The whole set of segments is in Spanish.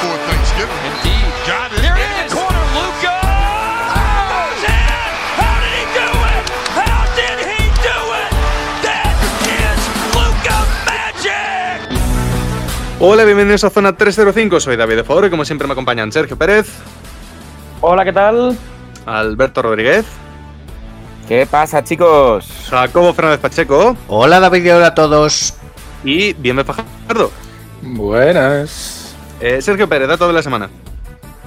For Thanksgiving. Indeed. Got it. They're in the corner. Luca. Goes in. How did he do it? How did he do it? That is Luca Magic. Hola, bienvenidos a Zona 305. Soy David de Favor y como siempre me acompañan Sergio Pérez, Hola, ¿qué tal? Alberto Rodríguez, ¿Qué pasa, chicos? Jacobo Fernández Pacheco Hola David y hola a todos. y Bienve Fajardo. Buenas. Eh, Sergio Pérez, dato de la semana.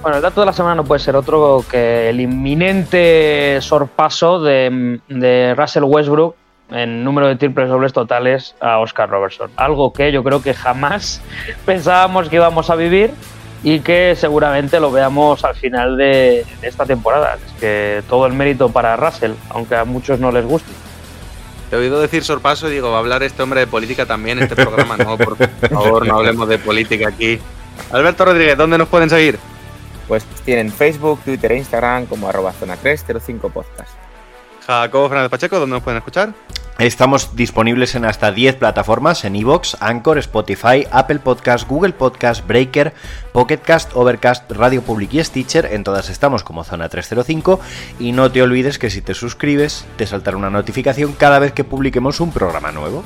Bueno, el dato de la semana no puede ser otro que el inminente sorpaso de, de Russell Westbrook en número de triples dobles totales a Oscar Robertson. Algo que yo creo que jamás pensábamos que íbamos a vivir y que seguramente lo veamos al final de, de esta temporada. Es que todo el mérito para Russell, aunque a muchos no les guste. Te he oído decir sorpaso y digo, va a hablar este hombre de política también en este programa. No, por favor, no hablemos de política aquí. Alberto Rodríguez, ¿dónde nos pueden seguir? Pues tienen Facebook, Twitter e Instagram como arroba zona 305 podcast. Jacobo Fernández Pacheco, ¿dónde nos pueden escuchar? Estamos disponibles en hasta 10 plataformas en iVoox, Anchor, Spotify, Apple Podcast, Google Podcast, Breaker, Pocketcast, Overcast, Radio Public y Stitcher. En todas estamos como Zona 305 y no te olvides que si te suscribes te saltará una notificación cada vez que publiquemos un programa nuevo.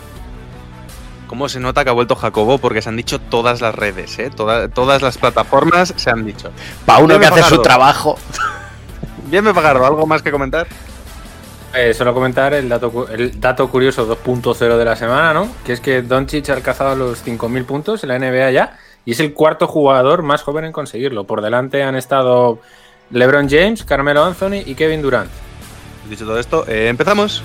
¿Cómo se nota que ha vuelto Jacobo? Porque se han dicho todas las redes, ¿eh? Toda- todas las plataformas se han dicho. Pa' uno Bien, que hace Fajardo. su trabajo. Bienve Fajardo, ¿algo más que comentar? Eh, solo comentar el dato, el dato curioso 2.0 de la semana, ¿no? Que es que Doncic ha alcanzado los 5.000 puntos en la NBA ya y es el cuarto jugador más joven en conseguirlo. Por delante han estado LeBron James, Carmelo Anthony y Kevin Durant. Dicho todo esto, eh, empezamos.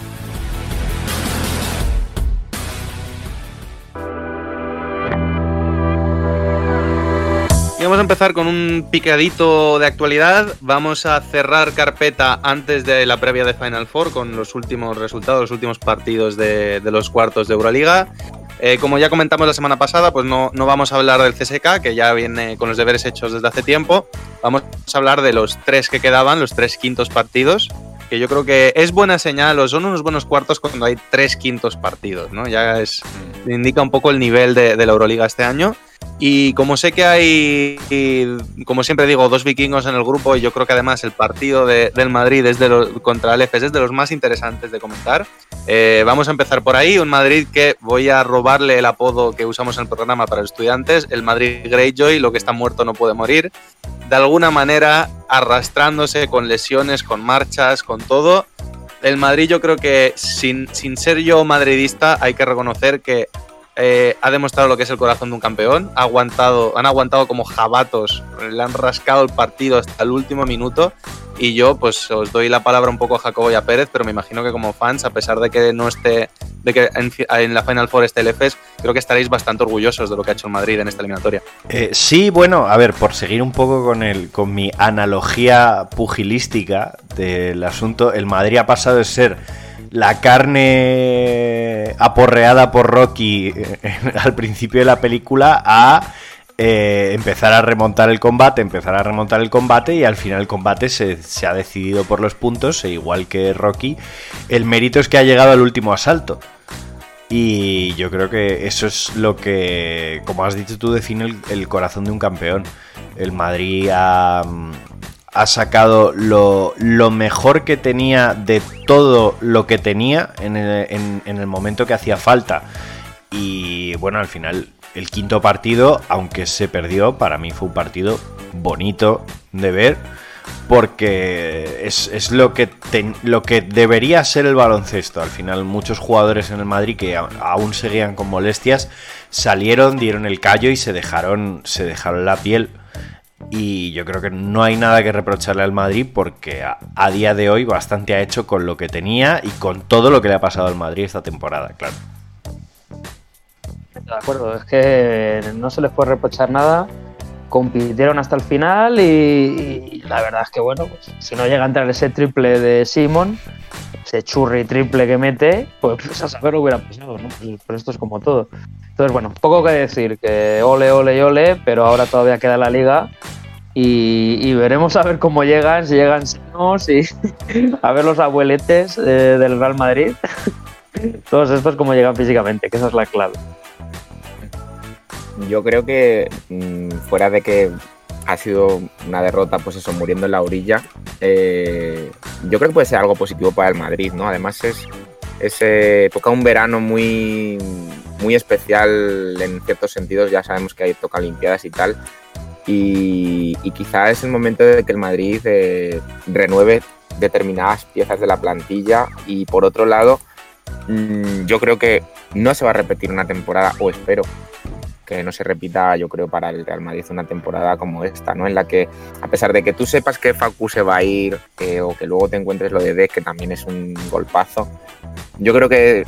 Empezar con un picadito de actualidad. Vamos a cerrar carpeta antes de la previa de Final Four con los últimos resultados, los últimos partidos de, de los cuartos de Euroliga. Eh, como ya comentamos la semana pasada, pues no, no vamos a hablar del CSK, que ya viene con los deberes hechos desde hace tiempo. Vamos a hablar de los tres que quedaban, los tres quintos partidos, que yo creo que es buena señal o son unos buenos cuartos cuando hay tres quintos partidos, ¿no? Ya es, indica un poco el nivel de, de la Euroliga este año. Y como sé que hay, como siempre digo, dos vikingos en el grupo, y yo creo que además el partido de- del Madrid es de los- contra el EFES es de los más interesantes de comentar. Eh, vamos a empezar por ahí. Un Madrid que voy a robarle el apodo que usamos en el programa para los estudiantes, el Madrid Greyjoy, lo que está muerto no puede morir. De alguna manera arrastrándose con lesiones, con marchas, con todo. El Madrid yo creo que sin, sin ser yo madridista hay que reconocer que eh, ha demostrado lo que es el corazón de un campeón. Ha aguantado, han aguantado como jabatos, le han rascado el partido hasta el último minuto. Y yo, pues, os doy la palabra un poco a Jacobo y a Pérez, pero me imagino que como fans, a pesar de que no esté, de que en, la Final Four esté el EFES, creo que estaréis bastante orgullosos de lo que ha hecho el Madrid en esta eliminatoria. Eh, sí, bueno, a ver, por seguir un poco con, el, con mi analogía pugilística del asunto, el Madrid ha pasado de ser la carne aporreada por Rocky eh, al principio de la película a eh, empezar a remontar el combate, empezar a remontar el combate y al final el combate se, se ha decidido por los puntos e igual que Rocky, el mérito es que ha llegado al último asalto. Y yo creo que eso es lo que, como has dicho tú, define el, el corazón de un campeón. El Madrid ha, ha sacado lo, mejor que tenía de todo lo que tenía en el, en- en el momento que hacía falta. Y bueno, al final, el quinto partido, aunque se perdió, para mí fue un partido bonito de ver. Porque es, lo, que lo que debería ser el baloncesto. Al final, muchos jugadores en el Madrid que aún seguían con molestias salieron, dieron el callo y se dejaron, se dejaron la piel. Y yo creo que no hay nada que reprocharle al Madrid porque a, día de hoy bastante ha hecho con lo que tenía y con todo lo que le ha pasado al Madrid esta temporada, claro. De acuerdo, es que no se les puede reprochar nada compitieron hasta el final y, y la verdad es que, bueno, pues, si no llega a entrar ese triple de Simon, ese churri triple que mete, pues, pues a saber lo hubiera pasado, ¿no? Pues, pero esto es como todo. Entonces, bueno, poco que decir, que ole, ole y ole, pero ahora todavía queda la liga y, y veremos a ver cómo llegan, si llegan sanos y a ver los abueletes eh, del Real Madrid. Todos estos cómo llegan físicamente, que esa es la clave. Yo creo que mm, fuera de que ha sido una derrota, pues eso, muriendo en la orilla, eh, yo creo que puede ser algo positivo para el Madrid, ¿no? Además es, es, eh, toca un verano muy, muy especial en ciertos sentidos, ya sabemos que hay toca Olimpiadas y tal, y, y quizá es el momento de que el Madrid eh, renueve determinadas piezas de la plantilla. Y por otro lado, mm, yo creo que no se va a repetir una temporada, o espero, no se repita, yo creo, para el Real Madrid una temporada como esta, ¿no? En la que, a pesar de que tú sepas que Facu se va a ir eh, o que luego te encuentres lo de Dec, que también es un golpazo, yo creo que,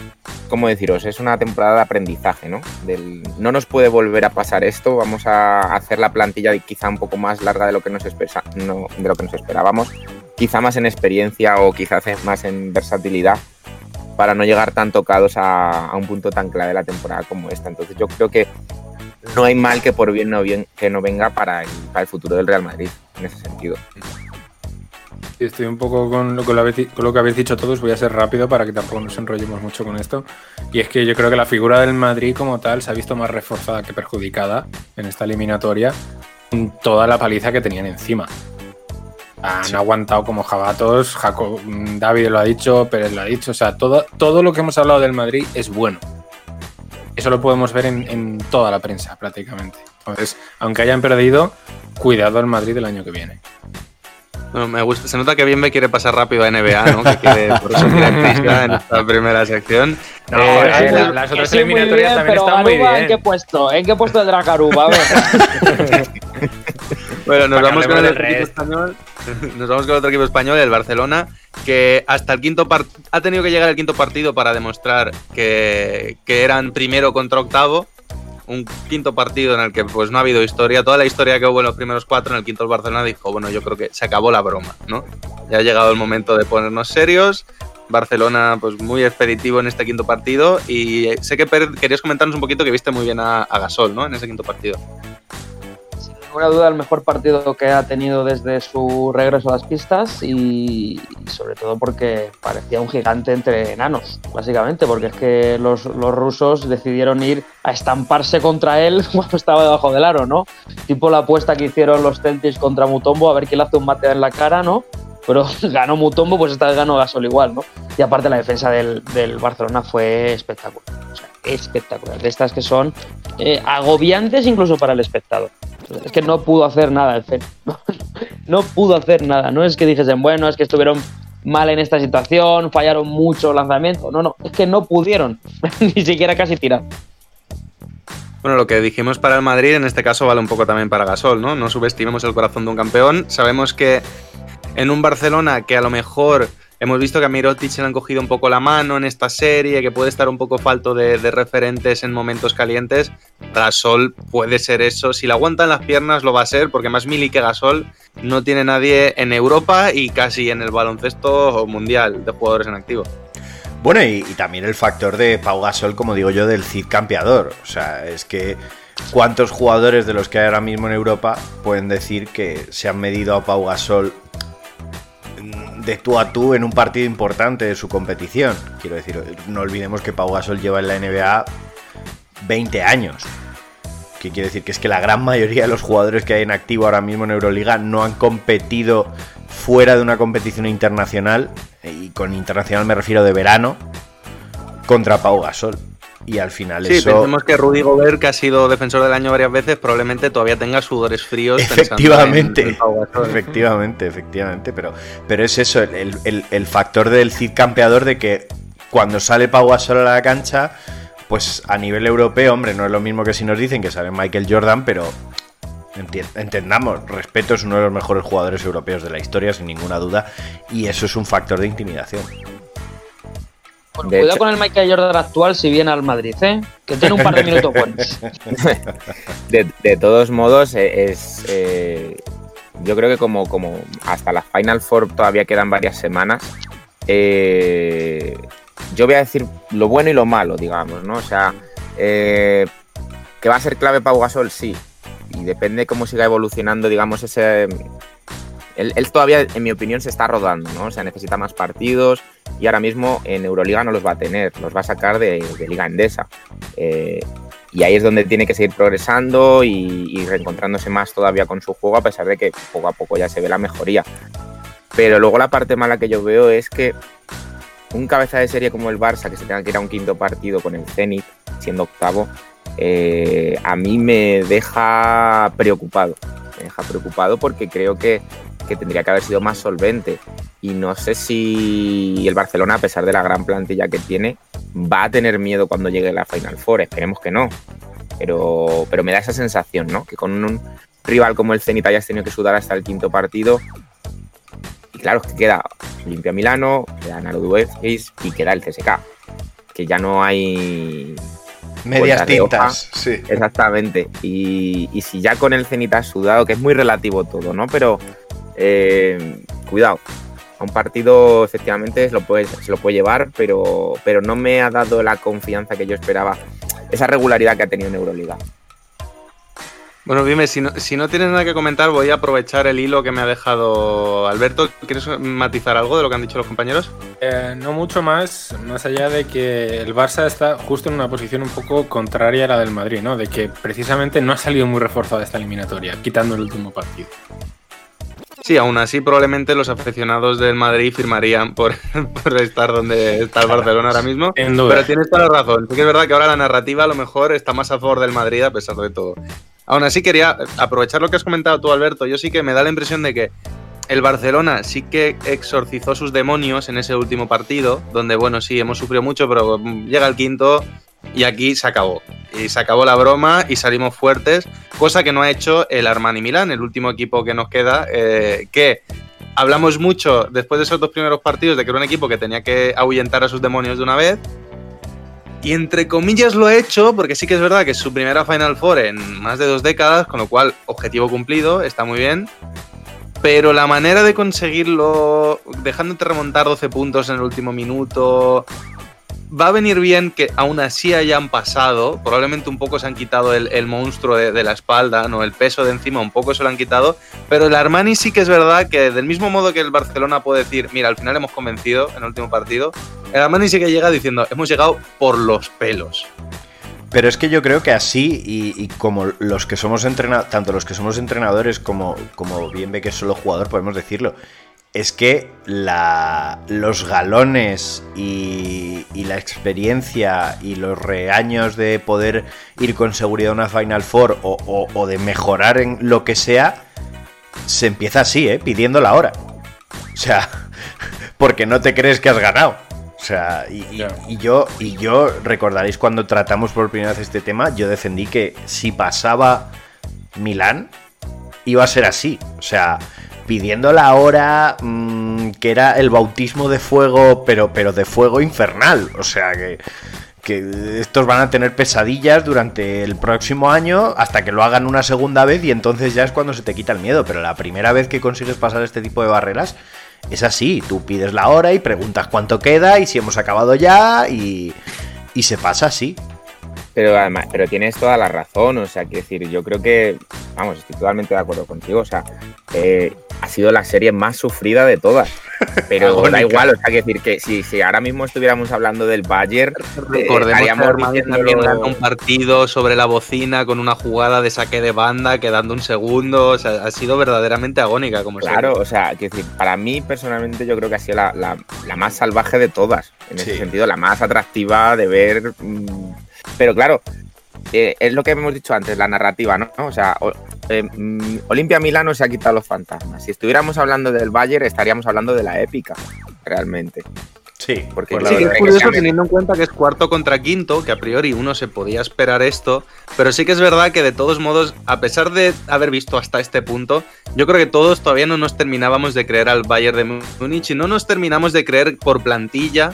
¿cómo deciros? Es una temporada de aprendizaje, ¿no? Del, no nos puede volver a pasar esto, vamos a hacer la plantilla quizá un poco más larga de lo que nos, espera, no, de lo que nos esperábamos, quizá más en experiencia o quizás más en versatilidad para no llegar tan tocados a, a, un punto tan clave de la temporada como esta. Entonces yo creo que no hay mal que por bien no, bien, que no venga para el, para el futuro del Real Madrid, en ese sentido. Estoy un poco con lo, que habéis, con lo que habéis dicho todos, voy a ser rápido para que tampoco nos enrollemos mucho con esto. Y es que yo creo que la figura del Madrid como tal se ha visto más reforzada que perjudicada en esta eliminatoria con toda la paliza que tenían encima. Han sí. aguantado como jabatos, Jacob, David lo ha dicho, Pérez lo ha dicho, o sea, todo, todo lo que hemos hablado del Madrid es bueno. Eso lo podemos ver en, en, toda la prensa prácticamente. Entonces, aunque hayan perdido, cuidado al Madrid el año que viene. Bueno, me gusta, se nota que bien me quiere pasar rápido a NBA, ¿no? Que quiere, por eso quiere en esta primera sección. No, eh, la, las otras sí, eliminatorias bien, también están muy bien. ¿En qué puesto? ¿En qué puesto tendrá Caruba? A ver. bueno, nos vamos con el otro equipo español. Nos vamos con el otro equipo español, el Barcelona, que hasta el quinto ha tenido que llegar el quinto partido para demostrar que, que eran primero contra octavo. Un quinto partido en el que pues no ha habido historia. Toda la historia que hubo en los primeros cuatro, en el quinto el Barcelona dijo, bueno, yo creo que se acabó la broma, ¿no? Ya ha llegado el momento de ponernos serios. Barcelona, pues muy expeditivo en este quinto partido. Y sé que querías comentarnos un poquito que viste muy bien a, a Gasol, ¿no? En ese quinto partido. Ninguna duda, el mejor partido que ha tenido desde su regreso a las pistas y, y sobre todo porque parecía un gigante entre enanos, básicamente, porque es que los, los rusos decidieron ir a estamparse contra él cuando estaba debajo del aro, ¿no? Tipo la apuesta que hicieron los Celtics contra Mutombo, a ver quién le hace un mate en la cara, ¿no? Pero ganó Mutombo, pues esta vez ganó Gasol igual, ¿no? Y aparte la defensa del, del Barcelona fue espectacular. O sea, espectacular. De estas que son eh, agobiantes incluso para el espectador. Es que no pudo hacer nada el FEN. No pudo hacer nada. No es que dijesen, bueno, es que estuvieron mal en esta situación, fallaron mucho lanzamientos. No, no, es que no pudieron. Ni siquiera casi tirar. Bueno, lo que dijimos para el Madrid en este caso vale un poco también para Gasol, ¿no? No subestimemos el corazón de un campeón. Sabemos que en un Barcelona que a lo mejor hemos visto que a Mirotic se le han cogido un poco la mano en esta serie, que puede estar un poco falto de, referentes en momentos calientes. Gasol puede ser eso. Si le aguantan las piernas lo va a ser, porque más Mili que Gasol no tiene nadie en Europa y casi en el baloncesto mundial de jugadores en activo. Bueno, y, y, también el factor de Pau Gasol, como digo yo, del Cid campeador. O sea, es que cuántos jugadores de los que hay ahora mismo en Europa pueden decir que se han medido a Pau Gasol de tú a tú en un partido importante de su competición. Quiero decir, no olvidemos que Pau Gasol lleva en la NBA 20 años. Que quiere decir que es que la gran mayoría de los jugadores que hay en activo ahora mismo en Euroliga no han competido fuera de una competición internacional, y con internacional me refiero de verano, contra Pau Gasol. Y al final sí, eso... pensemos que Rudy Gobert, que ha sido defensor del año varias veces, probablemente todavía tenga sudores fríos. Efectivamente, en, en efectivamente, efectivamente. Pero, pero es eso, el, el, el, factor del Cid campeador de que cuando sale Pau Gasol a la cancha, pues a nivel europeo, hombre, no es lo mismo que si nos dicen que sale Michael Jordan, pero entendamos, respeto es uno de los mejores jugadores europeos de la historia, sin ninguna duda, y eso es un factor de intimidación. Bueno, De cuidado hecho- con el Michael Jordan actual si viene al Madrid, ¿eh? Que tiene un par de minutos buenos. De, de todos modos, eh, es. eh, yo creo que como, como hasta la Final Four todavía quedan varias semanas. eh, yo voy a decir lo bueno y lo malo, digamos, ¿no? O sea, eh, que va a ser clave Pau Gasol, sí. Y depende cómo siga evolucionando, digamos, ese. Él, todavía, en mi opinión, se está rodando, ¿no? O sea, necesita más partidos y ahora mismo en Euroliga no los va a tener, los va a sacar de, de Liga Endesa. Eh, y ahí es donde tiene que seguir progresando y, y reencontrándose más todavía con su juego, a pesar de que poco a poco ya se ve la mejoría. Pero luego la parte mala que yo veo es que un cabeza de serie como el Barça, que se tenga que ir a un quinto partido con el Zenit, siendo octavo, eh, a mí me deja preocupado. Me deja preocupado porque creo que, que tendría que haber sido más solvente. Y no sé si el Barcelona, a pesar de la gran plantilla que tiene, va a tener miedo cuando llegue la Final Four. Esperemos que no. Pero, pero me da esa sensación, ¿no? Que con un rival como el Zenit hayas tenido que sudar hasta el quinto partido. Y claro, es que queda Olimpia Milano, queda Narodu Efes y queda el CSK. Que ya no hay Medias hoja. tintas, sí. Exactamente. Y, y si ya con el Zenit has sudado, que es muy relativo todo, ¿no? Pero eh, cuidado. A un partido efectivamente se lo puede, se lo puede llevar, pero, pero no me ha dado la confianza que yo esperaba. Esa regularidad que ha tenido en Euroliga. Bueno, dime, si no, si no tienes nada que comentar, voy a aprovechar el hilo que me ha dejado Alberto. ¿Quieres matizar algo de lo que han dicho los compañeros? Eh, no mucho más, más allá de que el Barça está justo en una posición un poco contraria a la del Madrid, ¿no? De que precisamente no ha salido muy reforzado esta eliminatoria, quitando el último partido. Sí, aún así probablemente los aficionados del Madrid firmarían por, por estar donde está el Barcelona ahora mismo. Pero tienes toda la razón. Sí que es verdad que ahora la narrativa a lo mejor está más a favor del Madrid a pesar de todo. Aún así quería aprovechar lo que has comentado tú, Alberto. Yo sí que me da la impresión de que el Barcelona sí que exorcizó sus demonios en ese último partido, donde, bueno, sí, hemos sufrido mucho, pero mm, llega el quinto y aquí se acabó. Y se acabó la broma y salimos fuertes, cosa que no ha hecho el Armani Milán, el último equipo que nos queda, eh, que hablamos mucho después de esos dos primeros partidos de que era un equipo que tenía que ahuyentar a sus demonios de una vez. Y entre comillas lo he hecho, porque sí que es verdad que es su primera Final Four en más de dos décadas, con lo cual, objetivo cumplido, está muy bien. Pero la manera de conseguirlo, dejándote remontar 12 puntos en el último minuto, va a venir bien que aún así hayan pasado. Probablemente un poco se han quitado el, el monstruo de, la espalda, no el peso de encima, un poco se lo han quitado. Pero el Armani sí que es verdad que, del mismo modo que el Barcelona puede decir, mira, al final hemos convencido en el último partido, el Armani sí que llega diciendo, hemos llegado por los pelos. Pero es que yo creo que así, y, y como los que somos entrenadores, tanto los que somos entrenadores como, como bien ve que es solo jugador, podemos decirlo, es que la, los galones y, y la experiencia y los reaños de poder ir con seguridad a una Final Four o, o- o de mejorar en lo que sea, se empieza así, ¿eh? pidiendo la hora. O sea, porque no te crees que has ganado. O sea, y, y- y yo, y yo, recordaréis cuando tratamos por primera vez este tema, yo defendí que si pasaba Milán, iba a ser así. O sea, pidiendo la hora mm, que era el bautismo de fuego, pero, pero de fuego infernal. O sea, que, que estos van a tener pesadillas durante el próximo año hasta que lo hagan una segunda vez y entonces ya es cuando se te quita el miedo. Pero la primera vez que consigues pasar este tipo de barreras es así. Tú pides la hora y preguntas cuánto queda y si hemos acabado ya y, y se pasa así. Pero además, pero tienes toda la razón, o sea, quiero decir, yo creo que, vamos, estoy totalmente de acuerdo contigo, o sea, eh, ha sido la serie más sufrida de todas. Pero da igual, o sea, quiero decir que si, si ahora mismo estuviéramos hablando del Bayern, eh, Recordemos que Armani diciéndolo- también un partido sobre la bocina con una jugada de saque de banda, quedando un segundo. O sea, ha sido verdaderamente agónica como Claro, serie. o sea, quiero decir, para mí personalmente yo creo que ha sido la, la- la más salvaje de todas. En ese sentido, la más atractiva de ver. mm, Pero claro, eh, es lo que hemos dicho antes, la narrativa, ¿no? O sea, o- eh, mm, Olimpia Milano se ha quitado los fantasmas. Si estuviéramos hablando del Bayern, estaríamos hablando de la épica, realmente. Sí, Porque pues Sí, que es que curioso ha- teniendo en cuenta que es cuarto contra quinto, que a priori uno se podía esperar esto, pero sí que es verdad que de todos modos, a pesar de haber visto hasta este punto, yo creo que todos todavía no nos terminábamos de creer al Bayern de Múnich y no nos terminamos de creer por plantilla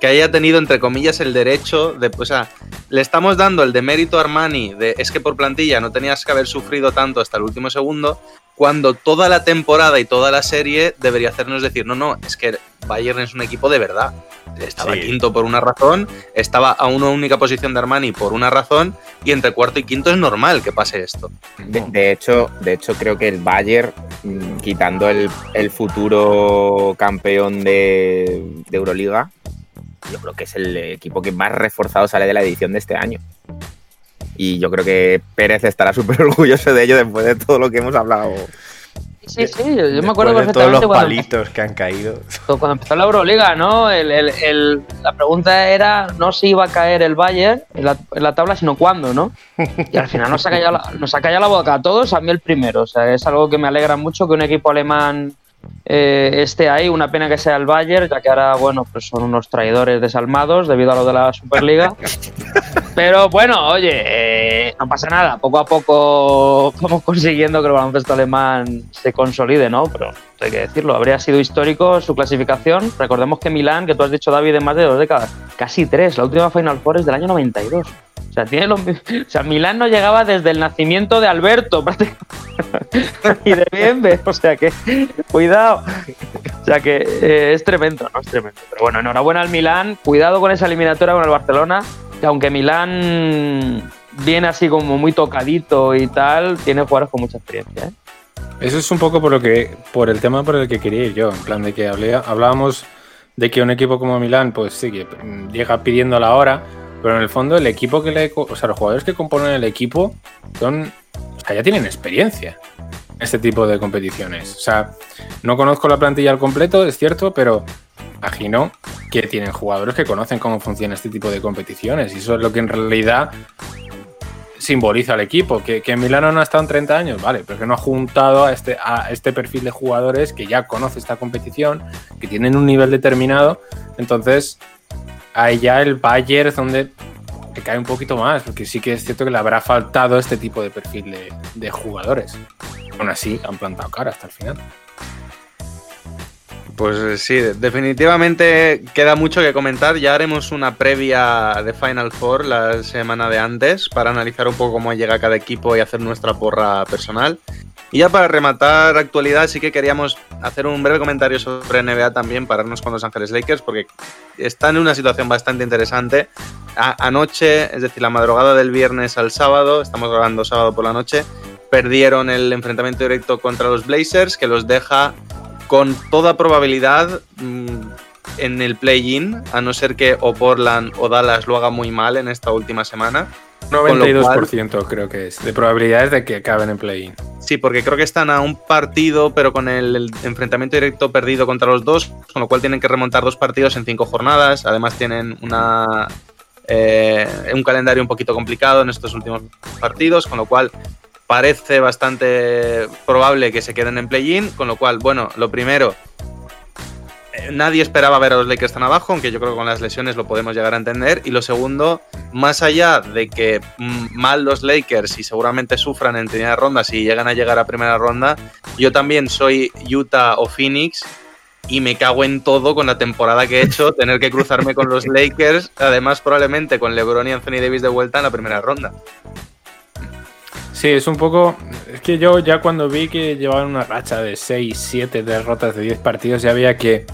que haya tenido, entre comillas, el derecho de. O sea, le estamos dando el demérito a Armani de es que por plantilla no tenías que haber sufrido tanto hasta el último segundo, cuando toda la temporada y toda la serie debería hacernos decir, no, no, es que Bayern es un equipo de verdad. Estaba Sí. quinto por una razón, estaba a una única posición de Armani por una razón, y entre cuarto y quinto es normal que pase esto. De, de hecho, de hecho, creo que el Bayern, mm, quitando el, el futuro campeón de, de Euroliga, yo creo que es el equipo que más reforzado sale de la edición de este año. Y yo creo que Pérez estará súper orgulloso de ello después de todo lo que hemos hablado. Sí, sí, yo, yo me acuerdo de todos perfectamente los cuando, palitos que han caído. cuando empezó la Euroliga, ¿no? El- el- el- la pregunta era no si iba a caer el Bayern en la, en la tabla, sino cuándo, ¿no? Y al final nos ha, callado la, nos ha callado la boca a todos, a mí el primero. O sea, es algo que me alegra mucho que un equipo alemán eh, esté ahí. Una pena que sea el Bayern, ya que ahora, bueno, pues son unos traidores desalmados debido a lo de la Superliga. Pero bueno, oye, eh, no pasa nada. Poco a poco vamos consiguiendo que el baloncesto alemán se consolide, ¿no? Pero hay que decirlo, habría sido histórico su clasificación. Recordemos que Milán, que tú has dicho, David, de más de dos décadas, casi tres. La última Final Four es del año 92. O sea, tiene los o sea, Milán no llegaba desde el nacimiento de Alberto, y de Bienve. O sea que, cuidado. O sea que eh, es tremendo, ¿no? Es tremendo. Pero bueno, enhorabuena al Milán. Cuidado con esa eliminatoria con el Barcelona. Que aunque Milán viene así como muy tocadito y tal, tiene jugadores con mucha experiencia. ¿eh? Eso es un poco por lo que, por el tema por el que quería ir yo, en plan de que hablábamos de que un equipo como Milán, pues sí, que mm, llega pidiendo la hora, pero en el fondo el equipo que le, o sea, los jugadores que componen el equipo son, ya tienen experiencia en este tipo de competiciones. O sea, no conozco la plantilla al completo, es cierto, pero imagino que tienen jugadores que conocen cómo funciona este tipo de competiciones y eso es lo que en realidad simboliza al equipo. Que, que Milano no ha estado en 30 años, vale, pero que no ha juntado a este, a este perfil de jugadores que ya conoce esta competición, que tienen un nivel determinado. Entonces, ahí ya el Bayern es donde que cae un poquito más, porque sí que es cierto que le habrá faltado este tipo de perfil de, de jugadores. Aún así, han plantado cara hasta el final. Pues sí, definitivamente queda mucho que comentar. Ya haremos una previa de Final Four la semana de antes para analizar un poco cómo llega cada equipo y hacer nuestra porra personal. Y ya para rematar actualidad, sí que queríamos hacer un breve comentario sobre NBA también, pararnos con Los Ángeles Lakers, porque están en una situación bastante interesante. Anoche, es decir, la madrugada del viernes al sábado, estamos grabando sábado por la noche, perdieron el enfrentamiento directo contra los Blazers, que los deja con toda probabilidad mm, en el play-in, a no ser que o Portland o Dallas lo haga muy mal en esta última semana. Con lo 92% creo que es, de probabilidades de que acaben en play-in. Sí, porque creo que están a un partido, pero con el, el enfrentamiento directo perdido contra los dos, con lo cual tienen que remontar dos partidos en cinco jornadas. Además tienen una eh, un calendario un poquito complicado en estos últimos partidos, con lo cual parece bastante probable que se queden en play-in. Con lo cual, bueno, lo primero, eh, nadie esperaba ver a los Lakers tan abajo, aunque yo creo que con las lesiones lo podemos llegar a entender. Y lo segundo, más allá de que mm, mal los Lakers y seguramente sufran en primera ronda si llegan a llegar a primera ronda, yo también soy Utah o Phoenix y me cago en todo con la temporada que he hecho, tener que cruzarme con los Lakers, además probablemente con LeBron y Anthony Davis de vuelta en la primera ronda. Sí, es un poco. Es que yo ya cuando vi que llevaban una racha de 6, 7 derrotas de 10 partidos, ya veía que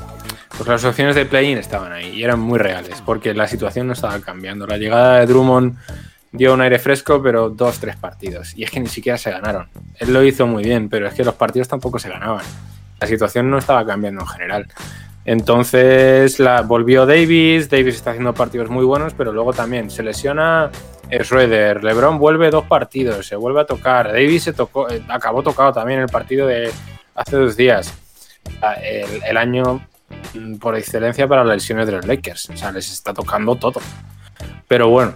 pues, las opciones de play-in estaban ahí y eran muy reales, porque la situación no estaba cambiando. La llegada de Drummond dio un aire fresco, pero dos, tres partidos. Y es que ni siquiera se ganaron. Él lo hizo muy bien, pero es que los partidos tampoco se ganaban. La situación no estaba cambiando en general. Entonces la, volvió Davis, Davis está haciendo partidos muy buenos, pero luego también se lesiona eh, Schroeder, LeBron vuelve dos partidos, se vuelve a tocar, Davis se tocó, eh, acabó tocado también el partido de hace dos días. Ah, El, el año mm, por excelencia para las lesiones de los Lakers, o sea, les está tocando todo. Pero bueno,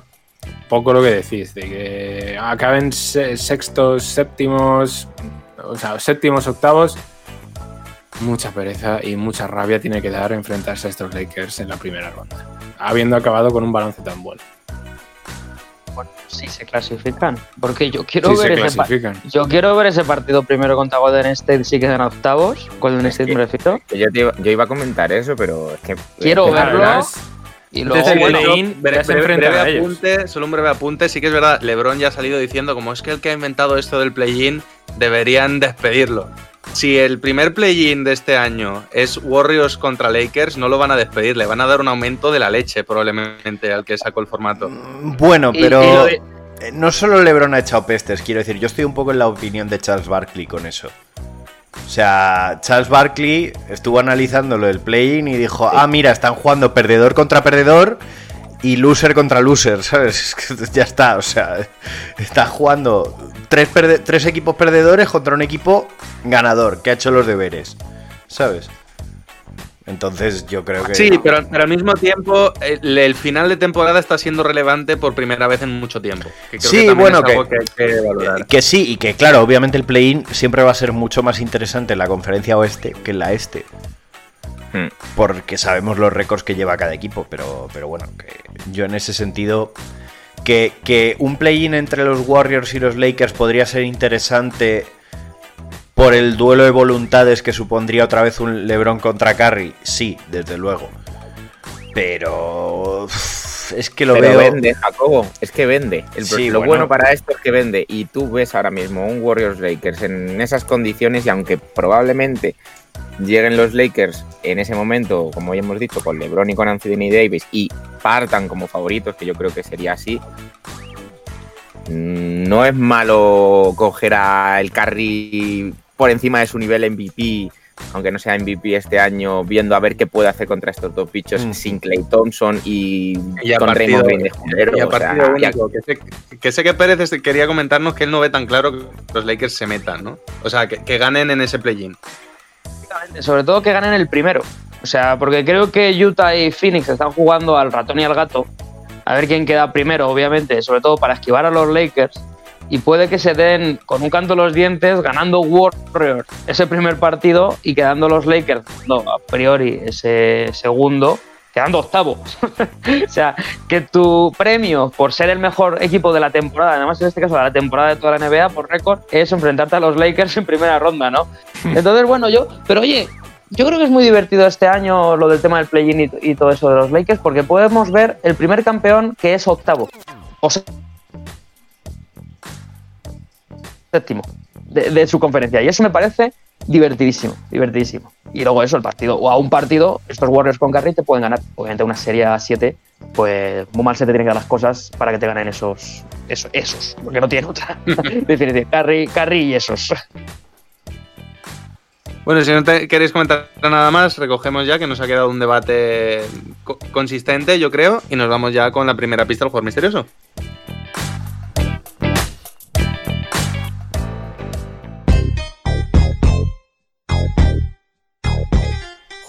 poco lo que decís, de que acaben se- sextos, séptimos, o sea, séptimos, octavos, mucha pereza y mucha rabia tiene que dar enfrentarse a estos Lakers en la primera ronda, habiendo acabado con un balance tan bueno. Bueno, sí se clasifican. Porque yo quiero Si se ver ese. Yo quiero ver ese partido primero contra Golden State si quedan octavos. Golden State que- me refiero. Yo, te iba, yo iba a comentar eso, pero es que. Quiero es que verlo. Y luego, el bueno, Breve, apunte, solo un breve apunte, sí que es verdad, LeBron ya ha salido diciendo como es que el que ha inventado esto del play-in deberían despedirlo. Si el primer play-in de este año es Warriors contra Lakers, no lo van a despedir, le van a dar un aumento de la leche probablemente al que sacó el formato. Bueno, Y- pero y lo de- eh, no solo LeBron ha echado pestes, quiero decir, yo estoy un poco en la opinión de Charles Barkley con eso. O sea, Charles Barkley estuvo analizando lo del play-in y dijo, ah, mira, están jugando perdedor contra perdedor y loser contra loser, ¿sabes? Ya está, o sea, está jugando tres, tres equipos perdedores contra un equipo ganador que ha hecho los deberes, ¿sabes? Entonces yo creo que... Sí, pero, pero al mismo tiempo el, el final de temporada está siendo relevante por primera vez en mucho tiempo. que creo Sí, que bueno, que- que Que sí, y que claro, obviamente el play-in siempre va a ser mucho más interesante en la conferencia oeste que en la este. Hmm. Porque sabemos los récords que lleva cada equipo, pero, pero bueno, que yo en ese sentido, que, que un play-in entre los Warriors y los Lakers podría ser interesante por el duelo de voluntades que supondría otra vez un LeBron contra Curry, sí, desde luego. Pero es que lo Pero veo... vende, Jacobo. Es que vende. El, Sí, lo bueno. bueno para esto es que vende. Y tú ves ahora mismo un Warriors Lakers en esas condiciones y aunque probablemente lleguen los Lakers en ese momento, como ya hemos dicho, con LeBron y con Anthony Davis y partan como favoritos, que yo creo que sería así, mm, no es malo coger a el Curry por encima de su nivel MVP, aunque no sea MVP este año, viendo a ver qué puede hacer contra estos dos bichos Mm. sin Clay Thompson y, con partido- Raymond de Y a sea, único, que, sé, que sé que Pérez quería comentarnos que él no ve tan claro que los Lakers se metan, ¿no? O sea, que, que ganen en ese play-in. Sobre todo que ganen el primero. O sea, porque creo que Utah y Phoenix están jugando al ratón y al gato. A ver quién queda primero, obviamente, sobre todo para esquivar a los Lakers. Y puede que se den con un canto los dientes ganando Warriors ese primer partido y quedando los Lakers, no, a priori, ese segundo, quedando octavo. o sea, que tu premio por ser el mejor equipo de la temporada, además en este caso de la temporada de toda la NBA por récord, es enfrentarte a los Lakers en primera ronda, ¿no? Entonces, bueno, yo, pero oye, yo creo que es muy divertido este año lo del tema del play-in y, y todo eso de los Lakers, porque podemos ver el primer campeón que es octavo. O sea, séptimo de, de su conferencia. Y eso me parece divertidísimo, divertidísimo. Y luego eso, el partido, o a un partido, estos Warriors con Curry te pueden ganar. Obviamente una serie a 7, pues muy mal se te tienen que dar las cosas para que te ganen esos, esos, esos porque no tienen otra definición. Curry, Curry y esos. Bueno, si no te queréis comentar nada más, recogemos ya que nos ha quedado un debate co- consistente, yo creo, y nos vamos ya con la primera pista del jugador misterioso.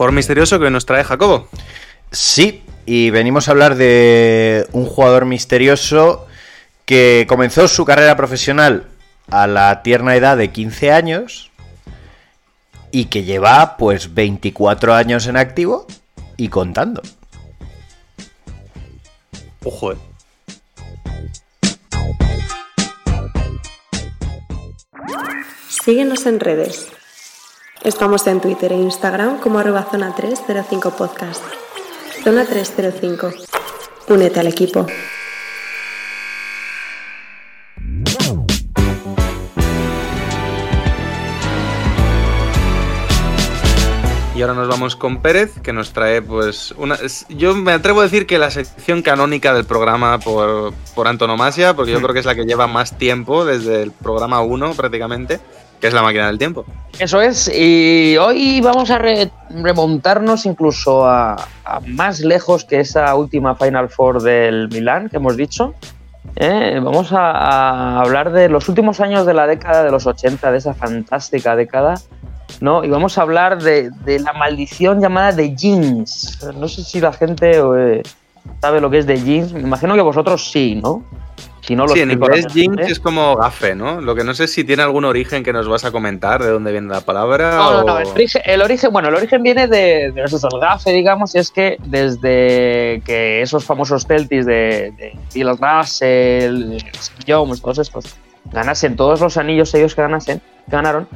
Jugador misterioso que nos trae Jacobo. Sí, y venimos a hablar de un jugador misterioso que comenzó su carrera profesional a la tierna edad de 15 años y que lleva pues 24 años en activo y contando. Ojo, eh. Síguenos en redes. Estamos en Twitter e Instagram como arroba zona 305 podcast. Zona 305. Únete al equipo. Y ahora nos vamos con Pérez, que nos trae, pues, una. Yo me atrevo a decir que la sección canónica del programa por, por antonomasia, porque yo creo que es la que lleva más tiempo, desde el programa 1 prácticamente, que es la máquina del tiempo. Eso es, y hoy vamos a re- remontarnos incluso a, más lejos que esa última Final Four del Milán que hemos dicho. ¿eh? Vamos a, hablar de los últimos años de la década de los 80, de esa fantástica década, ¿no? Y vamos a hablar de, de la maldición llamada de jeans. No sé si la gente eh, sabe lo que es de jeans, me imagino que vosotros sí, ¿no? Si no lo Sí, en inglés jinx es como gafe, ¿no? Lo que no sé si tiene algún origen que nos vas a comentar, de dónde viene la palabra. No, no, o- no, el origen, el origen- bueno, el origen viene de, de eso, el gafe, digamos, y es que desde que esos famosos Celtics de, de Bill Russell, Jones, todos estos, ganasen todos los anillos ellos que ganasen, ganaron,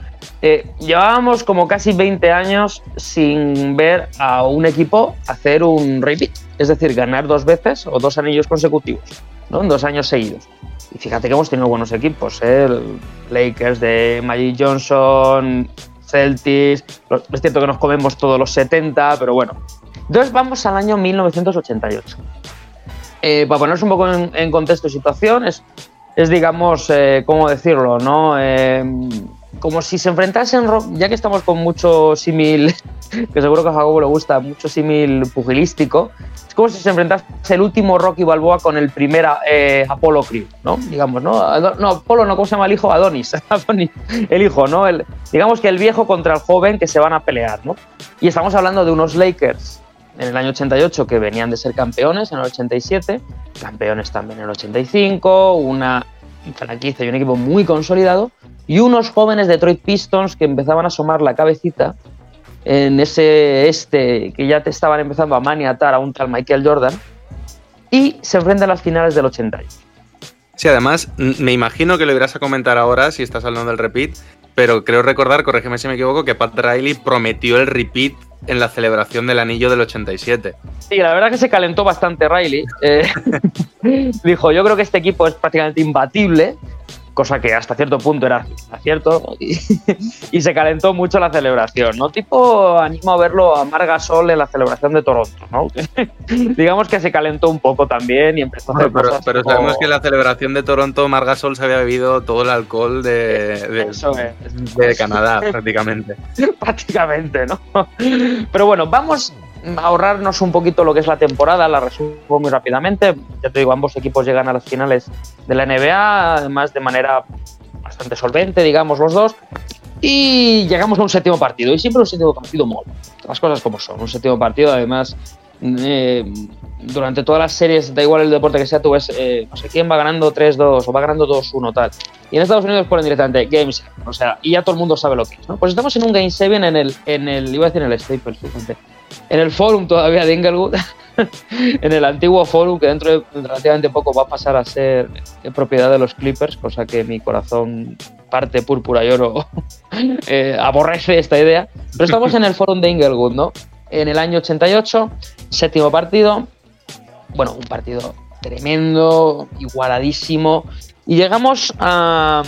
eh, llevábamos como casi 20 años sin ver a un equipo hacer un repeat, es decir, ganar dos veces o dos anillos consecutivos, ¿no? En dos años seguidos. Y fíjate que hemos tenido buenos equipos, ¿eh? Lakers de Magic Johnson, Celtics, es cierto que nos comemos todos los 70, pero bueno. Entonces vamos al año 1988. Eh, para ponernos un poco en, en contexto y situación, es, es, digamos, eh, ¿cómo decirlo? ¿no? Como si se enfrentasen, ya que estamos con mucho símil, que seguro que a Jacobo le gusta, mucho símil pugilístico, es como si se enfrentase el último Rocky Balboa con el primer eh, Apolo Creed, ¿no? Digamos, ¿no? No, Apolo no, ¿cómo se llama el hijo? Adonis, Adonis, el hijo, ¿no? El, digamos que el viejo contra el joven que se van a pelear, ¿no? Y estamos hablando de unos Lakers en el año 88 que venían de ser campeones en el 87, campeones también en el 85, una franquicia y un equipo muy consolidado, y unos jóvenes Detroit Pistons que empezaban a asomar la cabecita en ese este que ya te estaban empezando a maniatar a un tal Michael Jordan, y se enfrentan a las finales del 88. Sí, además, me imagino que lo irás a comentar ahora si estás hablando del repeat, pero creo recordar, corrígeme si me equivoco, que Pat Riley prometió el repeat en la celebración del anillo del 87. Sí, la verdad que se calentó bastante Riley. Eh, dijo, yo creo que este equipo es prácticamente imbatible, cosa que hasta cierto punto era cierto, y, y se calentó mucho la celebración, ¿no? Tipo, animo a verlo a Marga Sol en la celebración de Toronto, ¿no? Digamos que se calentó un poco también y empezó a hacer Pero, cosas pero como- sabemos que en la celebración de Toronto Margasol se había bebido todo el alcohol de, de- Eso es. de Canadá, prácticamente. prácticamente, ¿no? Pero bueno, vamos ahorrarnos un poquito lo que es la temporada, la resumo muy rápidamente. Ya te digo, ambos equipos llegan a las finales de la NBA, además de manera bastante solvente, digamos, los dos. Y llegamos a un séptimo partido, y siempre un séptimo partido mola. Las cosas como son. Un séptimo partido, además, eh, durante todas las series, da igual el deporte que sea, tú ves, eh, no sé quién va ganando 3-2 o va ganando 2-1, tal. Y en Estados Unidos ponen directamente Game 7, o sea, y ya todo el mundo sabe lo que es, ¿no? Pues estamos en un Game 7 en el, en el iba a decir en el Staples, fíjate, en el Forum todavía de Inglewood, en el antiguo Forum, que dentro de relativamente poco va a pasar a ser propiedad de los Clippers, cosa que mi corazón parte púrpura y oro eh, aborrece esta idea. Pero estamos en el Forum de Inglewood, ¿no? En el año 88, séptimo partido, bueno, un partido tremendo, igualadísimo. Y llegamos a,